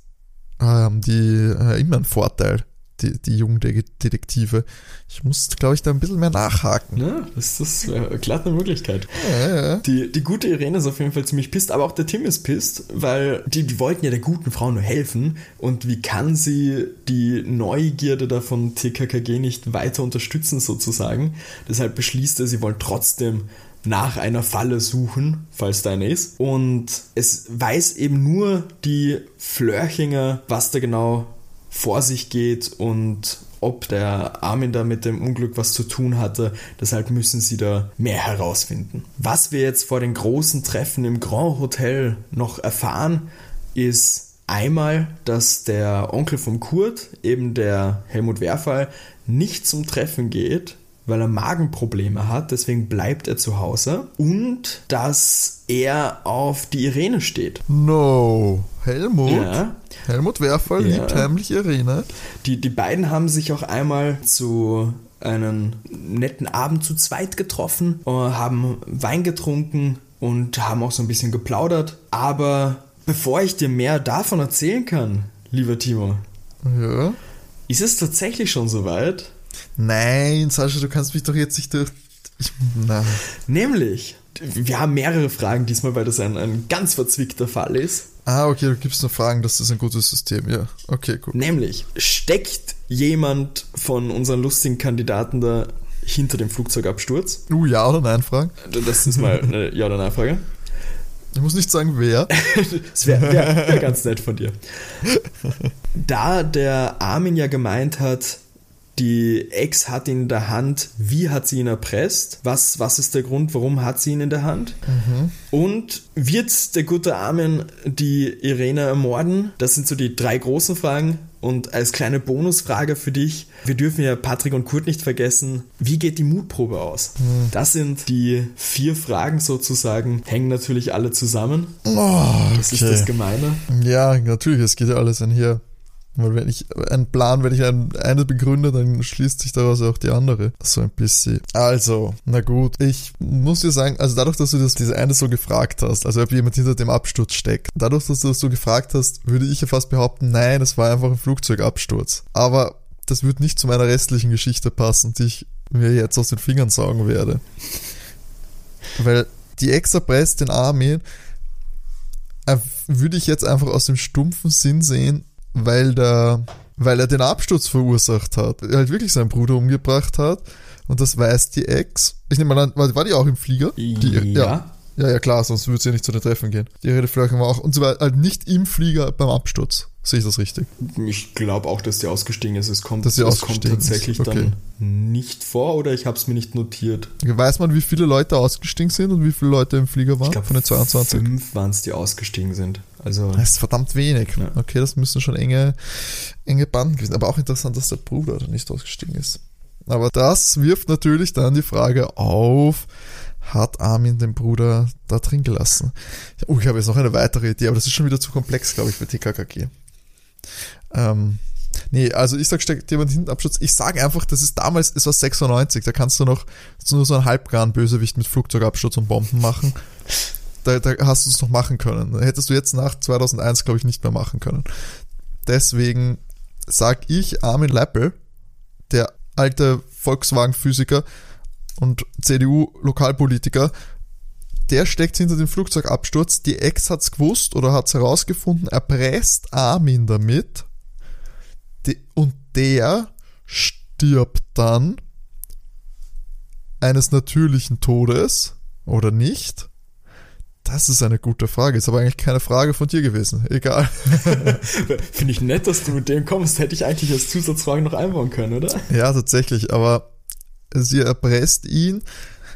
haben die äh, immer einen Vorteil, die, die jungen De- Detektive. Ich muss, glaube ich, da ein bisschen mehr nachhaken. Ja, das, das wäre glatt eine Möglichkeit. Ja, ja, ja. Die, die gute Irene ist auf jeden Fall ziemlich pisst, aber auch der Tim ist pisst, weil die, die wollten ja der guten Frau nur helfen. Und wie kann sie die Neugierde da von TKKG nicht weiter unterstützen, sozusagen? Deshalb beschließt er, sie wollen trotzdem nach einer Falle suchen, falls da eine ist. Und es weiß eben nur die Flörchinger, was da genau vor sich geht und ob der Armin da mit dem Unglück was zu tun hatte. Deshalb müssen sie da mehr herausfinden. Was wir jetzt vor den großen Treffen im Grand Hotel noch erfahren, ist einmal, dass der Onkel von Kurt, eben der Helmut Werfall, nicht zum Treffen geht, weil er Magenprobleme hat, deswegen bleibt er zu Hause. Und dass er auf die Irene steht. No. Helmut? Ja. Helmut Werfer Ja. liebt heimlich Irene. Die, die beiden haben sich auch einmal zu einem netten Abend zu zweit getroffen, äh, haben Wein getrunken und haben auch so ein bisschen geplaudert. Aber bevor ich dir mehr davon erzählen kann, lieber Timo, Ja. ist es tatsächlich schon soweit? Nein, Sascha, du kannst mich doch jetzt nicht durch. Ich, na. Nämlich, wir haben mehrere Fragen diesmal, weil das ein, ein ganz verzwickter Fall ist. Ah, okay, du gibst nur Fragen, das ist ein gutes System, ja. Okay, gut. Nämlich, steckt jemand von unseren lustigen Kandidaten da hinter dem Flugzeugabsturz? Uh, ja oder nein, Fragen? Das ist mal eine Ja- oder Nein-Frage. Ich muss nicht sagen, wer. Das wäre wär, wär ganz nett von dir. Da der Armin ja gemeint hat, die Ex hat ihn in der Hand, wie hat sie ihn erpresst? Was, was ist der Grund, warum hat sie ihn in der Hand? Und wird der gute Armin die Irene ermorden? Das sind so die drei großen Fragen. Und als kleine Bonusfrage für dich, wir dürfen ja Patrick und Kurt nicht vergessen, wie geht die Mutprobe aus? Das sind die vier Fragen sozusagen, hängen natürlich alle zusammen. Oh, Das ist das Gemeine. Ja, natürlich, es geht ja alles einher. Weil wenn ich einen Plan, wenn ich ein, eine begründe, dann schließt sich daraus auch die andere. So ein bisschen. Also, na gut. Ich muss dir sagen, also dadurch, dass du das diese eine so gefragt hast, also ob jemand hinter dem Absturz steckt, dadurch, dass du das so gefragt hast, würde ich ja fast behaupten, nein, es war einfach ein Flugzeugabsturz. Aber das wird nicht zu meiner restlichen Geschichte passen, die ich mir jetzt aus den Fingern saugen werde. Weil die Ex erpresst den Armin, äh, würde ich jetzt einfach aus dem stumpfen Sinn sehen, weil der, weil er den Absturz verursacht hat. Er halt wirklich seinen Bruder umgebracht hat. Und das weiß die Ex. Ich nehme mal an, war, die auch im Flieger? Die, ja. Ja, ja, klar, sonst würde sie ja nicht zu den Treffen gehen. Die Rede Flörchen war auch, und sie war halt nicht im Flieger beim Absturz. Sehe ich das richtig? Ich glaube auch, dass die ausgestiegen ist. Es kommt, Dass sie es kommt tatsächlich okay. dann nicht vor oder ich habe es mir nicht notiert. Weiß man, wie viele Leute ausgestiegen sind und wie viele Leute im Flieger waren? Ich glaube, von den 22? fünf waren es, die ausgestiegen sind. Also Das ist verdammt wenig. Ja. Okay, das müssen schon enge, enge Banden gewesen. Aber auch interessant, dass der Bruder da nicht ausgestiegen ist. Aber das wirft natürlich dann die Frage auf, hat Armin den Bruder da drin gelassen? Oh, ich habe jetzt noch eine weitere Idee, aber das ist schon wieder zu komplex, glaube ich, für TKKG. Ähm, nee, also ich sag, steckt jemand hinten Absturz. Ich sage einfach, das ist damals, es war 96, da kannst du noch nur so einen halbgaren Bösewicht mit Flugzeugabsturz und Bomben machen. Da, da hast du es noch machen können. Hättest du jetzt nach 2001, glaube ich, nicht mehr machen können. Deswegen sag ich Armin Leppel, der alte Volkswagen-Physiker und CDU-Lokalpolitiker, der steckt hinter dem Flugzeugabsturz. Die Ex hat's gewusst oder hat's herausgefunden, erpresst Armin damit. Und der stirbt dann eines natürlichen Todes oder nicht? Das ist eine gute Frage. Ist aber eigentlich keine Frage von dir gewesen. Egal. finde ich nett, dass du mit dem kommst. Hätte ich eigentlich als Zusatzfrage noch einbauen können, oder? Ja, tatsächlich. Aber sie erpresst ihn.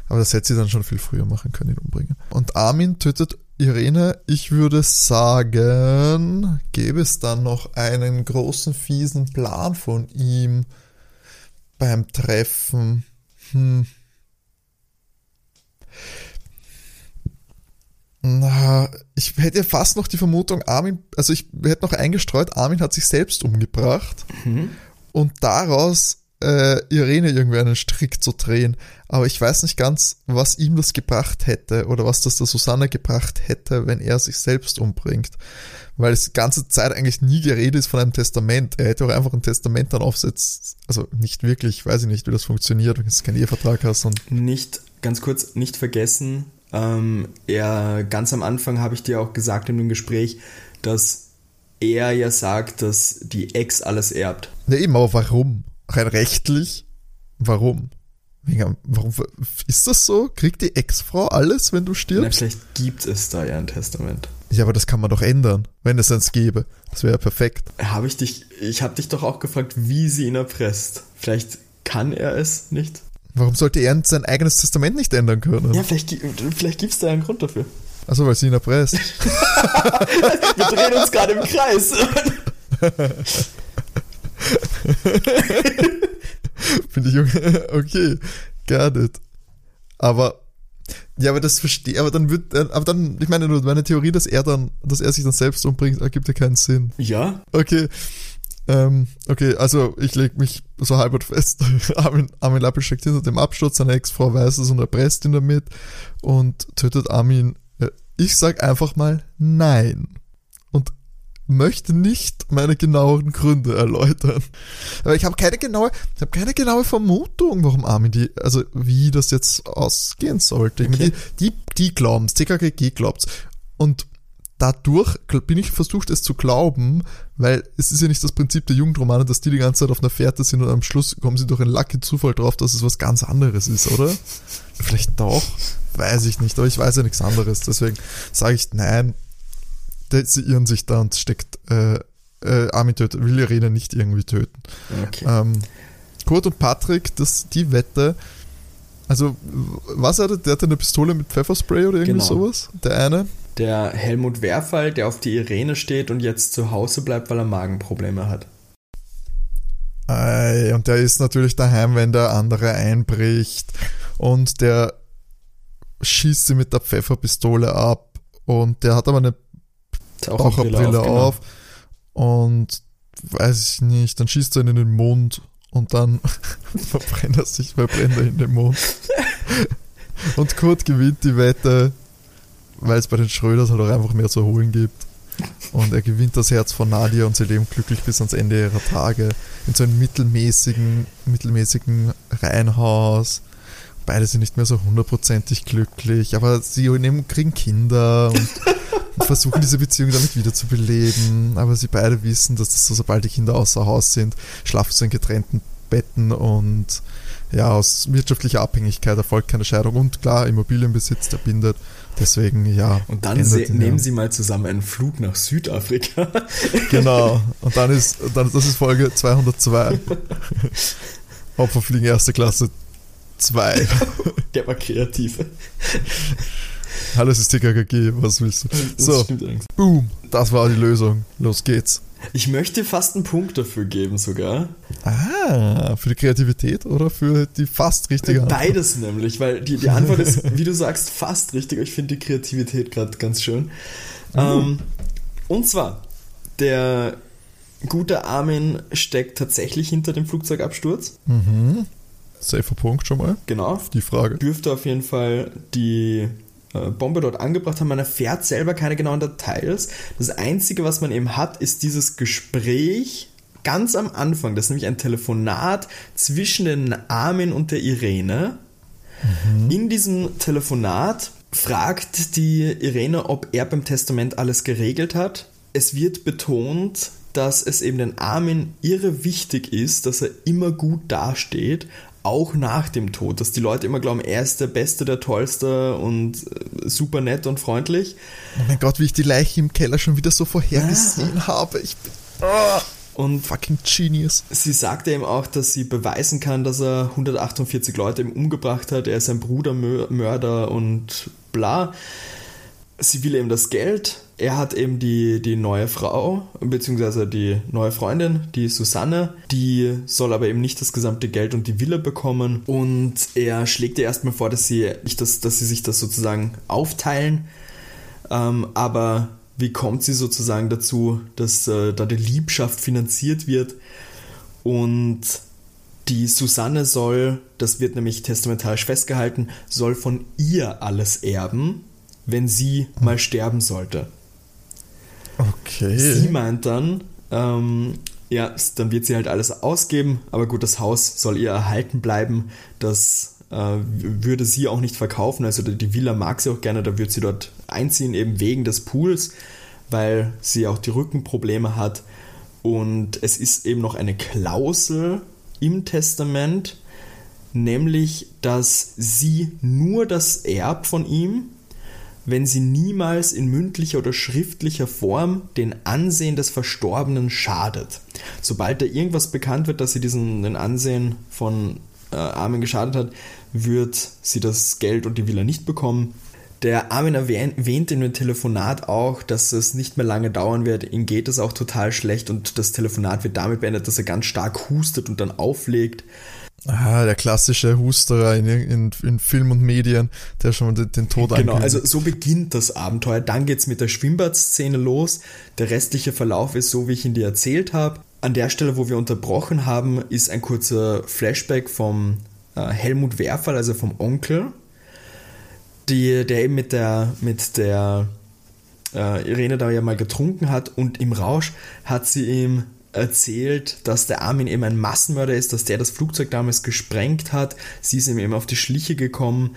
Aber das hätte sie dann schon viel früher machen können, ihn umbringen. Und Armin tötet Irene. Ich würde sagen, gäbe es dann noch einen großen, fiesen Plan von ihm beim Treffen. Hm. Na, ich hätte fast noch die Vermutung, Armin, also ich hätte noch eingestreut, Armin hat sich selbst umgebracht Mhm. und daraus äh, Irene irgendwie einen Strick zu drehen. Aber ich weiß nicht ganz, was ihm das gebracht hätte oder was das der Susanne gebracht hätte, wenn er sich selbst umbringt. Weil es die ganze Zeit eigentlich nie geredet ist von einem Testament. Er hätte auch einfach ein Testament dann aufsetzen. Also nicht wirklich, weiß ich nicht, wie das funktioniert, wenn du keinen Ehevertrag hast und Nicht, ganz kurz, nicht vergessen, ähm, er, ganz am Anfang habe ich dir auch gesagt in dem Gespräch, dass er ja sagt, dass die Ex alles erbt. Ne, eben, aber warum? Rein rechtlich? Warum? Warum ist das so? Kriegt die Ex-Frau alles, wenn du Na, stirbst? vielleicht gibt es da ja ein Testament. Ja, aber das kann man doch ändern, wenn es eins gäbe. Das wäre ja perfekt. Habe ich dich, ich habe dich doch auch gefragt, wie sie ihn erpresst. Vielleicht kann er es nicht? Warum sollte er sein eigenes Testament nicht ändern können? Ja, vielleicht, vielleicht gibt es da einen Grund dafür. Also weil sie ihn erpresst. Wir drehen uns gerade im Kreis. Finde ich okay. okay. Got it. Aber ja, aber das verstehe, aber dann wird, äh, aber dann, ich meine nur, meine Theorie, dass er dann, dass er sich dann selbst umbringt, ergibt ja keinen Sinn. Ja, Okay. Ähm, okay, also ich leg mich so halbert fest. Armin, Armin Lappel steckt hinter dem Absturz, seine Ex-Frau weiß es und erpresst ihn damit und tötet Armin. Äh, Ich sag einfach mal nein. Möchte nicht meine genaueren Gründe erläutern. Aber ich habe keine genaue, ich habe keine genaue Vermutung, warum Armin die, also wie das jetzt ausgehen sollte. Okay. Die, die, die glauben's, TKKG glaubt's. Und dadurch bin ich versucht, es zu glauben, weil es ist ja nicht das Prinzip der Jugendromane, dass die die ganze Zeit auf einer Fährte sind und am Schluss kommen sie durch einen lucky Zufall drauf, dass es was ganz anderes ist, oder? Vielleicht doch, weiß ich nicht, aber ich weiß ja nichts anderes, deswegen sage ich nein, sie irren sich da und steckt, äh, äh, Armin tötet, will Irene nicht irgendwie töten. okay. Ähm, Kurt und Patrick, das, die Wette, also, was hatte, der hatte eine Pistole mit Pfefferspray oder irgendwie Genau. sowas? Der eine? Der Helmut Werfall, der auf die Irene steht und jetzt zu Hause bleibt, weil er Magenprobleme hat. Ei, und der ist natürlich daheim, wenn der andere einbricht. Und der schießt sie mit der Pfefferpistole ab. Und der hat aber eine Taucherbrille genau. auf. Und weiß ich nicht, dann schießt er ihn in den Mund. Und dann verbrennt er sich, verbrennt er in den Mund. und Kurt gewinnt die Wette, weil es bei den Schröders halt auch einfach mehr zu holen gibt. Und er gewinnt das Herz von Nadia und sie leben glücklich bis ans Ende ihrer Tage in so einem mittelmäßigen, mittelmäßigen Reihenhaus. Beide sind nicht mehr so hundertprozentig glücklich, aber sie nehmen, kriegen Kinder und, und versuchen diese Beziehung damit wieder zu beleben. Aber sie beide wissen, dass das so, sobald die Kinder außer Haus sind, schlafen sie in getrennten Betten und ja, aus wirtschaftlicher Abhängigkeit erfolgt keine Scheidung. Und klar, Immobilienbesitz, der bindet. Deswegen, ja. Und dann se- ihn, nehmen ja. sie mal zusammen einen Flug nach Südafrika. Genau. Und dann ist, dann, das ist Folge 202. Opfer fliegen erste Klasse 2. Der war kreativ. Hallo, es ist TKKG, was willst du? Das So, boom, das war die Lösung. Los geht's. Ich möchte fast einen Punkt dafür geben sogar. Ah, für die Kreativität oder für die fast richtige Antwort? Beides nämlich, weil die, die Antwort ist, wie du sagst, fast richtig. Ich finde die Kreativität gerade ganz schön. Ähm, und zwar, der gute Armin steckt tatsächlich hinter dem Flugzeugabsturz. Mhm. Safer Punkt schon mal. Genau. Die Frage. Dürfte auf jeden Fall die Bombe dort angebracht haben. Man erfährt selber keine genauen Details. Das Einzige, was man eben hat, ist dieses Gespräch ganz am Anfang. Das ist nämlich ein Telefonat zwischen den Armin und der Irene. In diesem Telefonat fragt die Irene, ob er beim Testament alles geregelt hat. Es wird betont, dass es eben den Armin irre wichtig ist, dass er immer gut dasteht, auch nach dem Tod. Dass die Leute immer glauben, er ist der Beste, der Tollste und äh, super nett und freundlich. Oh mein Gott, wie ich die Leiche im Keller schon wieder so vorhergesehen habe. Ich bin ah, Und fucking genius. sie sagte ihm auch, dass sie beweisen kann, dass er 148 Leute eben umgebracht hat. Er ist ein Brudermörder und bla. Sie will eben das Geld. Er hat eben die, die neue Frau, beziehungsweise die neue Freundin, die Susanne. Die soll aber eben nicht das gesamte Geld und die Villa bekommen. Und er schlägt ihr erstmal vor, dass sie, nicht das, dass sie sich das sozusagen aufteilen. Ähm, aber wie kommt sie sozusagen dazu, dass äh, da die Liebschaft finanziert wird? Und die Susanne soll, das wird nämlich testamentarisch festgehalten, soll von ihr alles erben, wenn sie mal sterben sollte. Okay. Sie meint dann, ähm, ja, dann wird sie halt alles ausgeben, aber gut, das Haus soll ihr erhalten bleiben. Das äh, würde sie auch nicht verkaufen. Also die Villa mag sie auch gerne, da würde sie dort einziehen, eben wegen des Pools, weil sie auch die Rückenprobleme hat. Und es ist eben noch eine Klausel im Testament, nämlich, dass sie nur das Erb von ihm, wenn sie niemals in mündlicher oder schriftlicher Form den Ansehen des Verstorbenen schadet. Sobald da irgendwas bekannt wird, dass sie diesen den Ansehen von äh, Armin geschadet hat, wird sie das Geld und die Villa nicht bekommen. Der Armin erwähnt in dem Telefonat auch, dass es nicht mehr lange dauern wird. Ihm geht es auch total schlecht und das Telefonat wird damit beendet, dass er ganz stark hustet und dann auflegt. Ah, der klassische Husterer in, in, in Film und Medien, der schon den, den Tod Genau, also so beginnt das Abenteuer. Dann geht's mit der Schwimmbadszene los. Der restliche Verlauf ist so, wie ich ihn dir erzählt habe. An der Stelle, wo wir unterbrochen haben, ist ein kurzer Flashback vom äh, Helmut Werferl, also vom Onkel, die, der eben mit der, mit der äh, Irene da ja mal getrunken hat und im Rausch hat sie ihm erzählt, dass der Armin eben ein Massenmörder ist, dass der das Flugzeug damals gesprengt hat. Sie ist ihm eben auf die Schliche gekommen,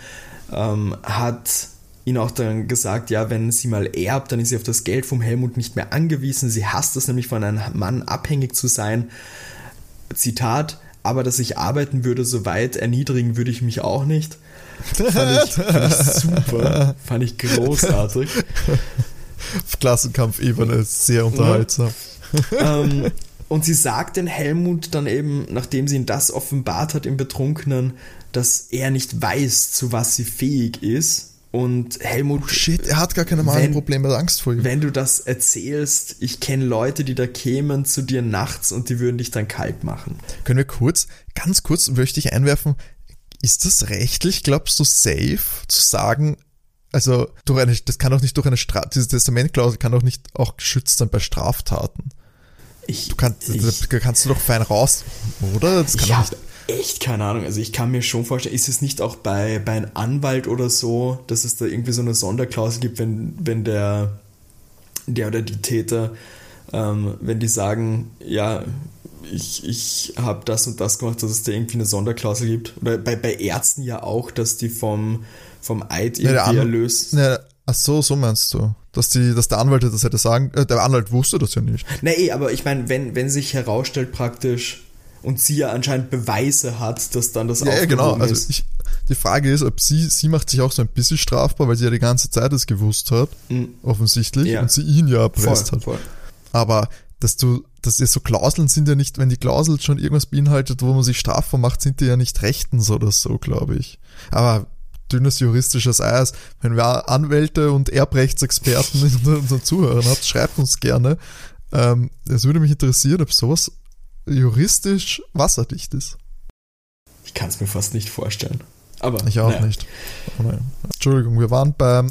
ähm, hat ihn auch dann gesagt, ja, wenn sie mal erbt, dann ist sie auf das Geld vom Helmut nicht mehr angewiesen. Sie hasst es nämlich von einem Mann abhängig zu sein. Zitat, aber dass ich arbeiten würde, so weit erniedrigen würde ich mich auch nicht. Fand ich, fand ich super, fand ich großartig. Klassenkampfebene sehr unterhaltsam. Ja. ähm, und sie sagt den Helmut dann eben, nachdem sie ihn das offenbart hat im Betrunkenen, dass er nicht weiß, zu was sie fähig ist. Und Helmut. Oh shit, er hat gar keine Magenprobleme, Angst vor ihm. Wenn du das erzählst, ich kenne Leute, die da kämen zu dir nachts und die würden dich dann kalt machen. Können wir kurz, ganz kurz möchte ich einwerfen, ist das rechtlich, glaubst du, safe zu sagen, also durch eine, das kann doch nicht durch eine Strafe, diese Testamentklausel kann doch nicht auch geschützt sein bei Straftaten. Ich, du kannst, ich, kannst du doch fein raus, oder? Das kann doch nicht echt keine Ahnung. Also ich kann mir schon vorstellen, ist es nicht auch bei, bei einem Anwalt oder so, dass es da irgendwie so eine Sonderklausel gibt, wenn, wenn der, der oder die Täter, ähm, wenn die sagen, ja, ich, ich habe das und das gemacht, dass es da irgendwie eine Sonderklausel gibt. Oder bei, bei Ärzten ja auch, dass die vom, vom Eid irgendwie erlöst. Nee, ach so, so meinst du. Dass, die, dass der Anwalt das hätte sagen, äh, der Anwalt wusste das ja nicht. Nee, aber ich meine, wenn, wenn sich herausstellt praktisch, und sie ja anscheinend Beweise hat, dass dann das ja, ja genau. Also ich, die Frage ist, ob sie, sie macht sich auch so ein bisschen strafbar, weil sie ja die ganze Zeit es gewusst hat, mhm. offensichtlich, ja. und sie ihn ja erpresst voll, hat. Voll. Aber dass du, dass es so Klauseln sind ja nicht, wenn die Klausel schon irgendwas beinhaltet, wo man sich strafbar macht, sind die ja nicht rechtens oder so, glaube ich. Aber dünnes juristisches Eis. Wenn wir Anwälte und Erbrechtsexperten in unseren Zuhörern habt, schreibt uns gerne. Ähm, es würde mich interessieren, ob sowas juristisch wasserdicht ist. Ich kann es mir fast nicht vorstellen. Aber, ich auch naja. nicht. Oh Entschuldigung, wir waren bei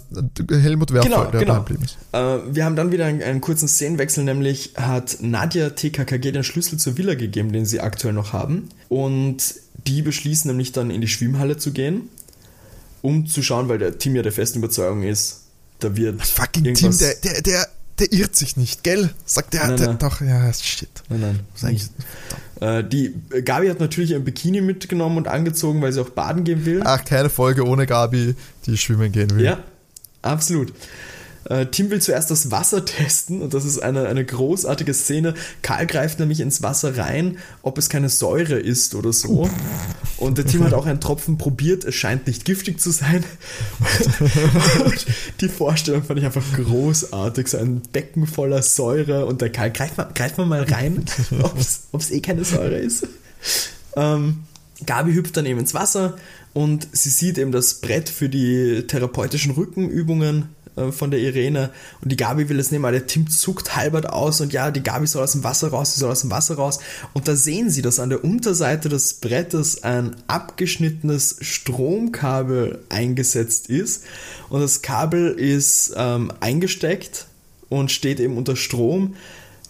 Helmut Werfer, genau, der genau. ist. Äh, wir haben dann wieder einen, einen, kurzen Szenenwechsel, nämlich hat Nadja TKKG den Schlüssel zur Villa gegeben, den sie aktuell noch haben. Und die beschließen nämlich dann in die Schwimmhalle zu gehen, um zu schauen, weil der Team ja der festen Überzeugung ist, da wird. Was fucking Team, der, der, der, der irrt sich nicht, gell? Sagt der, nein, der nein. doch, ja, shit. Nein, nein. Was eigentlich, äh, die Gabi hat natürlich ein Bikini mitgenommen und angezogen, weil sie auch baden gehen will. Ach, keine Folge ohne Gabi, die schwimmen gehen will. Ja, absolut. Äh, Tim will zuerst das Wasser testen und das ist eine, eine großartige Szene. Karl greift nämlich ins Wasser rein, ob es keine Säure ist oder so. Und der Tim hat auch einen Tropfen probiert, es scheint nicht giftig zu sein. und die Vorstellung fand ich einfach großartig. So ein Becken voller Säure und der Karl greift mal, greift mal, mal rein, ob es eh keine Säure ist. Ähm, Gabi hüpft dann eben ins Wasser und sie sieht eben das Brett für die therapeutischen Rückenübungen äh, von der Irene. Und die Gabi will es nehmen, aber der Tim zuckt halbert aus und ja, die Gabi soll aus dem Wasser raus, sie soll aus dem Wasser raus. Und da sehen sie, dass an der Unterseite des Brettes ein abgeschnittenes Stromkabel eingesetzt ist. Und das Kabel ist ähm, eingesteckt und steht eben unter Strom.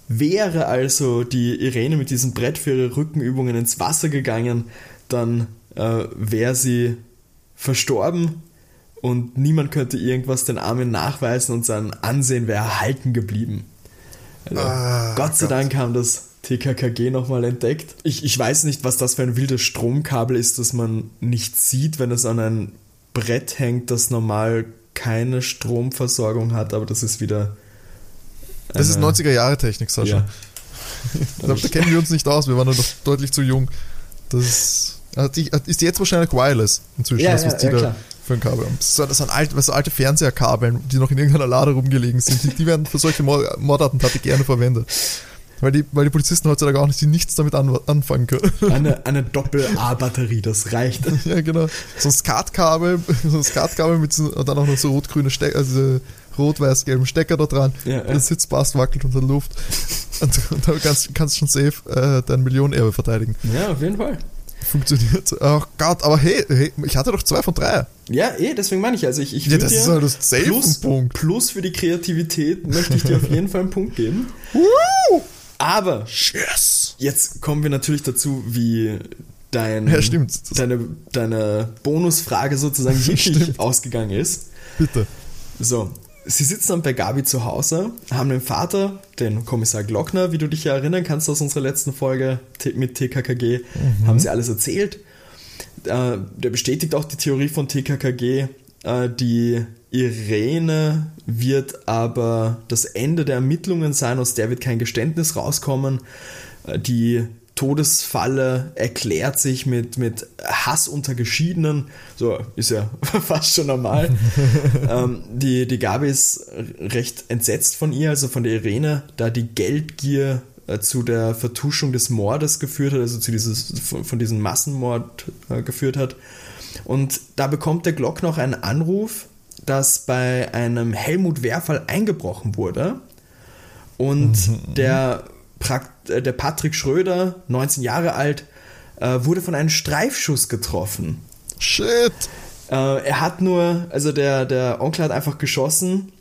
Wäre also die Irene mit diesem Brett für ihre Rückenübungen ins Wasser gegangen, dann äh, wäre sie verstorben und niemand könnte irgendwas den Armen nachweisen und sein Ansehen wäre erhalten geblieben. Also, ah, Gott sei Gott. Dank haben das TKKG nochmal entdeckt. Ich, ich weiß nicht, was das für ein wildes Stromkabel ist, das man nicht sieht, wenn es an ein Brett hängt, das normal keine Stromversorgung hat, aber das ist wieder. Das ist 90er Jahre Technik, Sascha. Ja. da, da kennen wir uns nicht aus, wir waren noch deutlich zu jung. Das ist ist jetzt wahrscheinlich wireless inzwischen, ja, das, was ja, die ja, da für ein Kabel haben. Das sind, alte, so alte Fernseherkabeln, die noch in irgendeiner Lade rumgelegen sind. Die, die werden für solche Mordattentate gerne verwendet. Weil die, weil die Polizisten heutzutage auch nicht, die nichts damit an, anfangen können. Eine, eine Doppel-A-Batterie, das reicht. ja, genau. So ein Skatkabel, so ein Skatkabel mit so, und dann auch noch so rot-grüne Stecker, also rot-weiß-gelben Stecker da dran. Ja, ja. Der Sitz passt, wackelt unter der Luft. Und, und dann kannst du schon safe äh, dein Millionenerbe verteidigen. Ja, auf jeden Fall funktioniert. Oh Gott, aber hey, hey, ich hatte doch zwei von drei. Ja, eh, deswegen meine ich, also ich, ich ja, das ist halt das plus, Punkt. plus für die Kreativität möchte ich dir auf jeden Fall einen Punkt geben. Woo! Aber yes. jetzt kommen wir natürlich dazu, wie dein, ja, deine, deine Bonusfrage sozusagen wirklich ausgegangen ist. Bitte. So, Sie sitzen dann bei Gabi zu Hause, haben den Vater, den Kommissar Glockner, wie du dich ja erinnern kannst aus unserer letzten Folge mit TKKG, mhm. haben sie alles erzählt. Äh, der bestätigt auch die Theorie von TKKG. Äh, die Irene wird aber das Ende der Ermittlungen sein, aus der wird kein Geständnis rauskommen. Äh, die Todesfalle erklärt sich mit, mit Hass unter Geschiedenen. So, ist ja fast schon normal. ähm, die, die Gabi ist recht entsetzt von ihr, also von der Irene, da die Geldgier äh, zu der Vertuschung des Mordes geführt hat, also zu dieses, von, von diesem Massenmord äh, geführt hat. Und da bekommt der Glock noch einen Anruf, dass bei einem Helmut Wehrfall eingebrochen wurde. Und mhm. der der Patrick Schröder, 19 Jahre alt, äh, wurde von einem Streifschuss getroffen. Shit! Äh, er hat nur, also der, der Onkel hat einfach geschossen,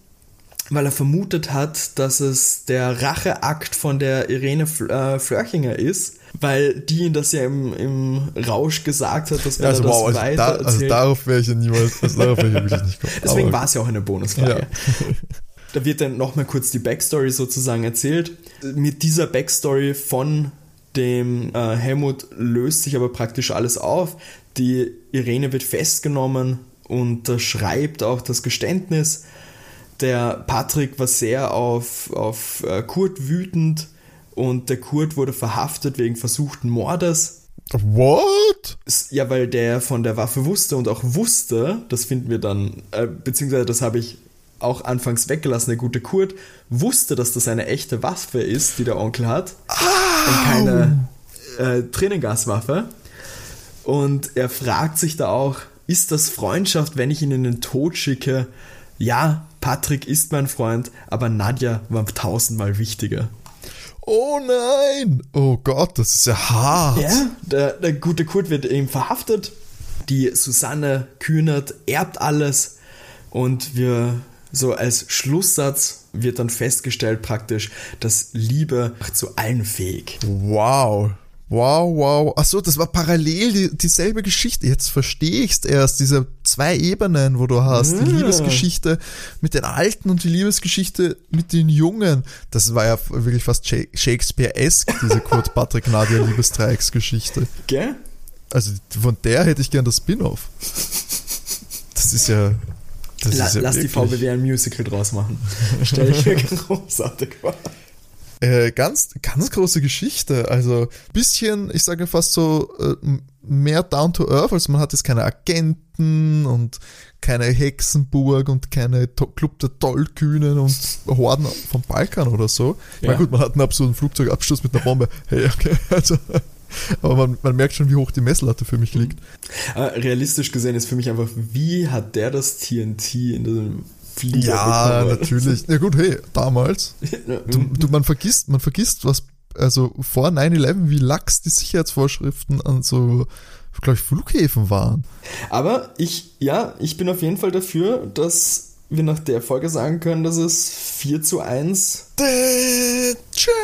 weil er vermutet hat, dass es der Racheakt von der Irene Flörchinger ist, weil die ihn das ja im, im Rausch gesagt hat, dass wenn also, er das wow, also weiter da, Also darauf wäre ich ja niemals, also darauf wäre ich wirklich nicht kommen. Deswegen war es ja auch eine Bonusfrage. Ja. Da wird dann nochmal kurz die Backstory sozusagen erzählt. Mit dieser Backstory von dem äh, Helmut löst sich aber praktisch alles auf. Die Irene wird festgenommen und schreibt auch das Geständnis. Der Patrick war sehr auf, auf äh, Kurt wütend und der Kurt wurde verhaftet wegen versuchten Mordes. What? Ja, weil der von der Waffe wusste und auch wusste, das finden wir dann, äh, beziehungsweise das habe ich auch anfangs weggelassen, der gute Kurt, wusste, dass das eine echte Waffe ist, die der Onkel hat. Oh. Und keine äh, Tränengaswaffe. Und er fragt sich da auch, ist das Freundschaft, wenn ich ihn in den Tod schicke? Ja, Patrick ist mein Freund, aber Nadja war tausendmal wichtiger. Oh nein! Oh Gott, das ist ja hart. Ja, der, der gute Kurt wird eben verhaftet. Die Susanne Kühnert erbt alles und wir so als Schlusssatz wird dann festgestellt praktisch, dass Liebe zu allen fähig. Wow. Wow, wow. Achso, das war parallel die, dieselbe Geschichte. Jetzt verstehe ich es erst. Diese zwei Ebenen, wo du hast. Ja. Die Liebesgeschichte mit den Alten und die Liebesgeschichte mit den Jungen. Das war ja wirklich fast Shakespeare-esque, diese Kurt Patrick Nadia Liebesdreiecksgeschichte. Gell? Also von der hätte ich gern das Spin-off. Das ist ja La, ja lass die VBW ein Musical draus machen. Stell ich mir großartig vor. Äh, ganz, ganz große Geschichte. Also bisschen, ich sage fast so, äh, mehr down to earth. Also man hat jetzt keine Agenten und keine Hexenburg und keine to Club der Tollkühnen und Horden vom Balkan oder so. Ja. Na gut, man hat einen absurden Flugzeugabsturz mit einer Bombe. Hey, okay, also aber man, man, merkt schon, wie hoch die Messlatte für mich liegt. Aber realistisch gesehen ist für mich einfach, wie hat der das TNT in dem Flieger Ja, bekommen. natürlich. Ja gut, hey, damals. Du, du, man vergisst, man vergisst, was, also vor 9-11, wie lax die Sicherheitsvorschriften an so, glaube ich, Flughäfen waren. Aber ich, ja, ich bin auf jeden Fall dafür, dass wir nach der Folge sagen können, dass es 4 zu 1 The Champion!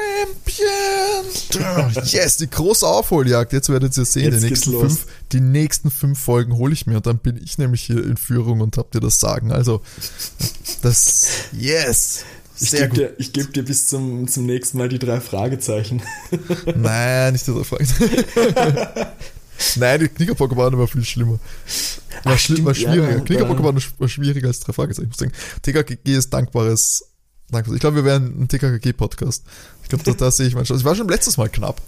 Yes, die große Aufholjagd. Jetzt werdet ihr sehen, die nächsten, fünf, die nächsten fünf Folgen hole ich mir und dann bin ich nämlich hier in Führung und hab dir das Sagen. Also, das, yes! Ich gebe dir, ich geb dir bis zum, zum nächsten Mal die drei Fragezeichen. Nein, nicht diese Frage. Nein, die Knickerbocker war viel schlimmer. War, Ach, schli war schwieriger. ja. Knickerbocker war, schwieriger als drei Fragezeichen. Ich muss sagen, TKKG ist dankbares. dankbares. Ich glaube, wir wären ein TKKG-Podcast. Ich glaube, da, da sehe ich manchmal. Es war schon letztes Mal knapp.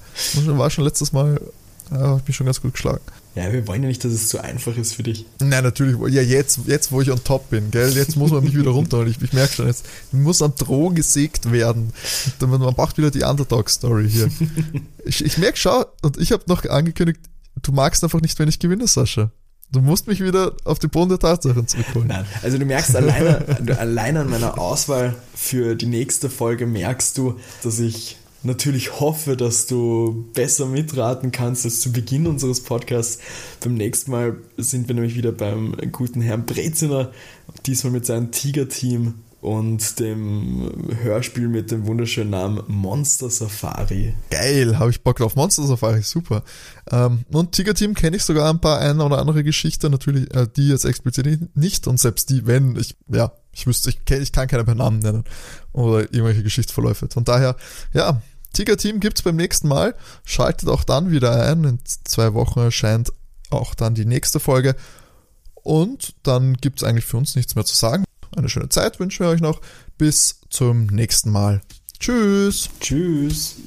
War schon letztes Mal, ja, hab ich mich schon ganz gut geschlagen. Ja, wir wollen ja nicht, dass es zu einfach ist für dich. Nein, natürlich. Ja, jetzt, jetzt, wo ich on top bin, gell? Jetzt muss man mich wieder runterholen. Ich, ich merke schon, jetzt muss am Drohnen gesägt werden. Man braucht wieder die Underdog-Story hier. Ich, ich merke, schau, und ich habe noch angekündigt, du magst einfach nicht, wenn ich gewinne, Sascha. Du musst mich wieder auf den Boden der Tatsachen zurückholen. Nein, also du merkst alleine, du, alleine an meiner Auswahl für die nächste Folge merkst du, dass ich natürlich hoffe, dass du besser mitraten kannst als zu Beginn unseres Podcasts. Beim nächsten Mal sind wir nämlich wieder beim guten Herrn Breziner, diesmal mit seinem Tiger-Team und dem Hörspiel mit dem wunderschönen Namen Monster Safari. Geil, habe ich Bock drauf. Monster Safari, super. Ähm, und Tiger Team kenne ich sogar ein paar eine oder andere Geschichte, natürlich, äh, die jetzt explizit nicht und selbst die, wenn ich, ja, ich wüsste, ich, ich kann keine per Namen nennen oder irgendwelche Geschichtsverläufe. Von daher, ja, Tiger Team gibt's beim nächsten Mal. Schaltet auch dann wieder ein. In zwei Wochen erscheint auch dann die nächste Folge. Und dann gibt's eigentlich für uns nichts mehr zu sagen eine schöne Zeit wünschen wir euch noch. Bis zum nächsten Mal. Tschüss. Tschüss.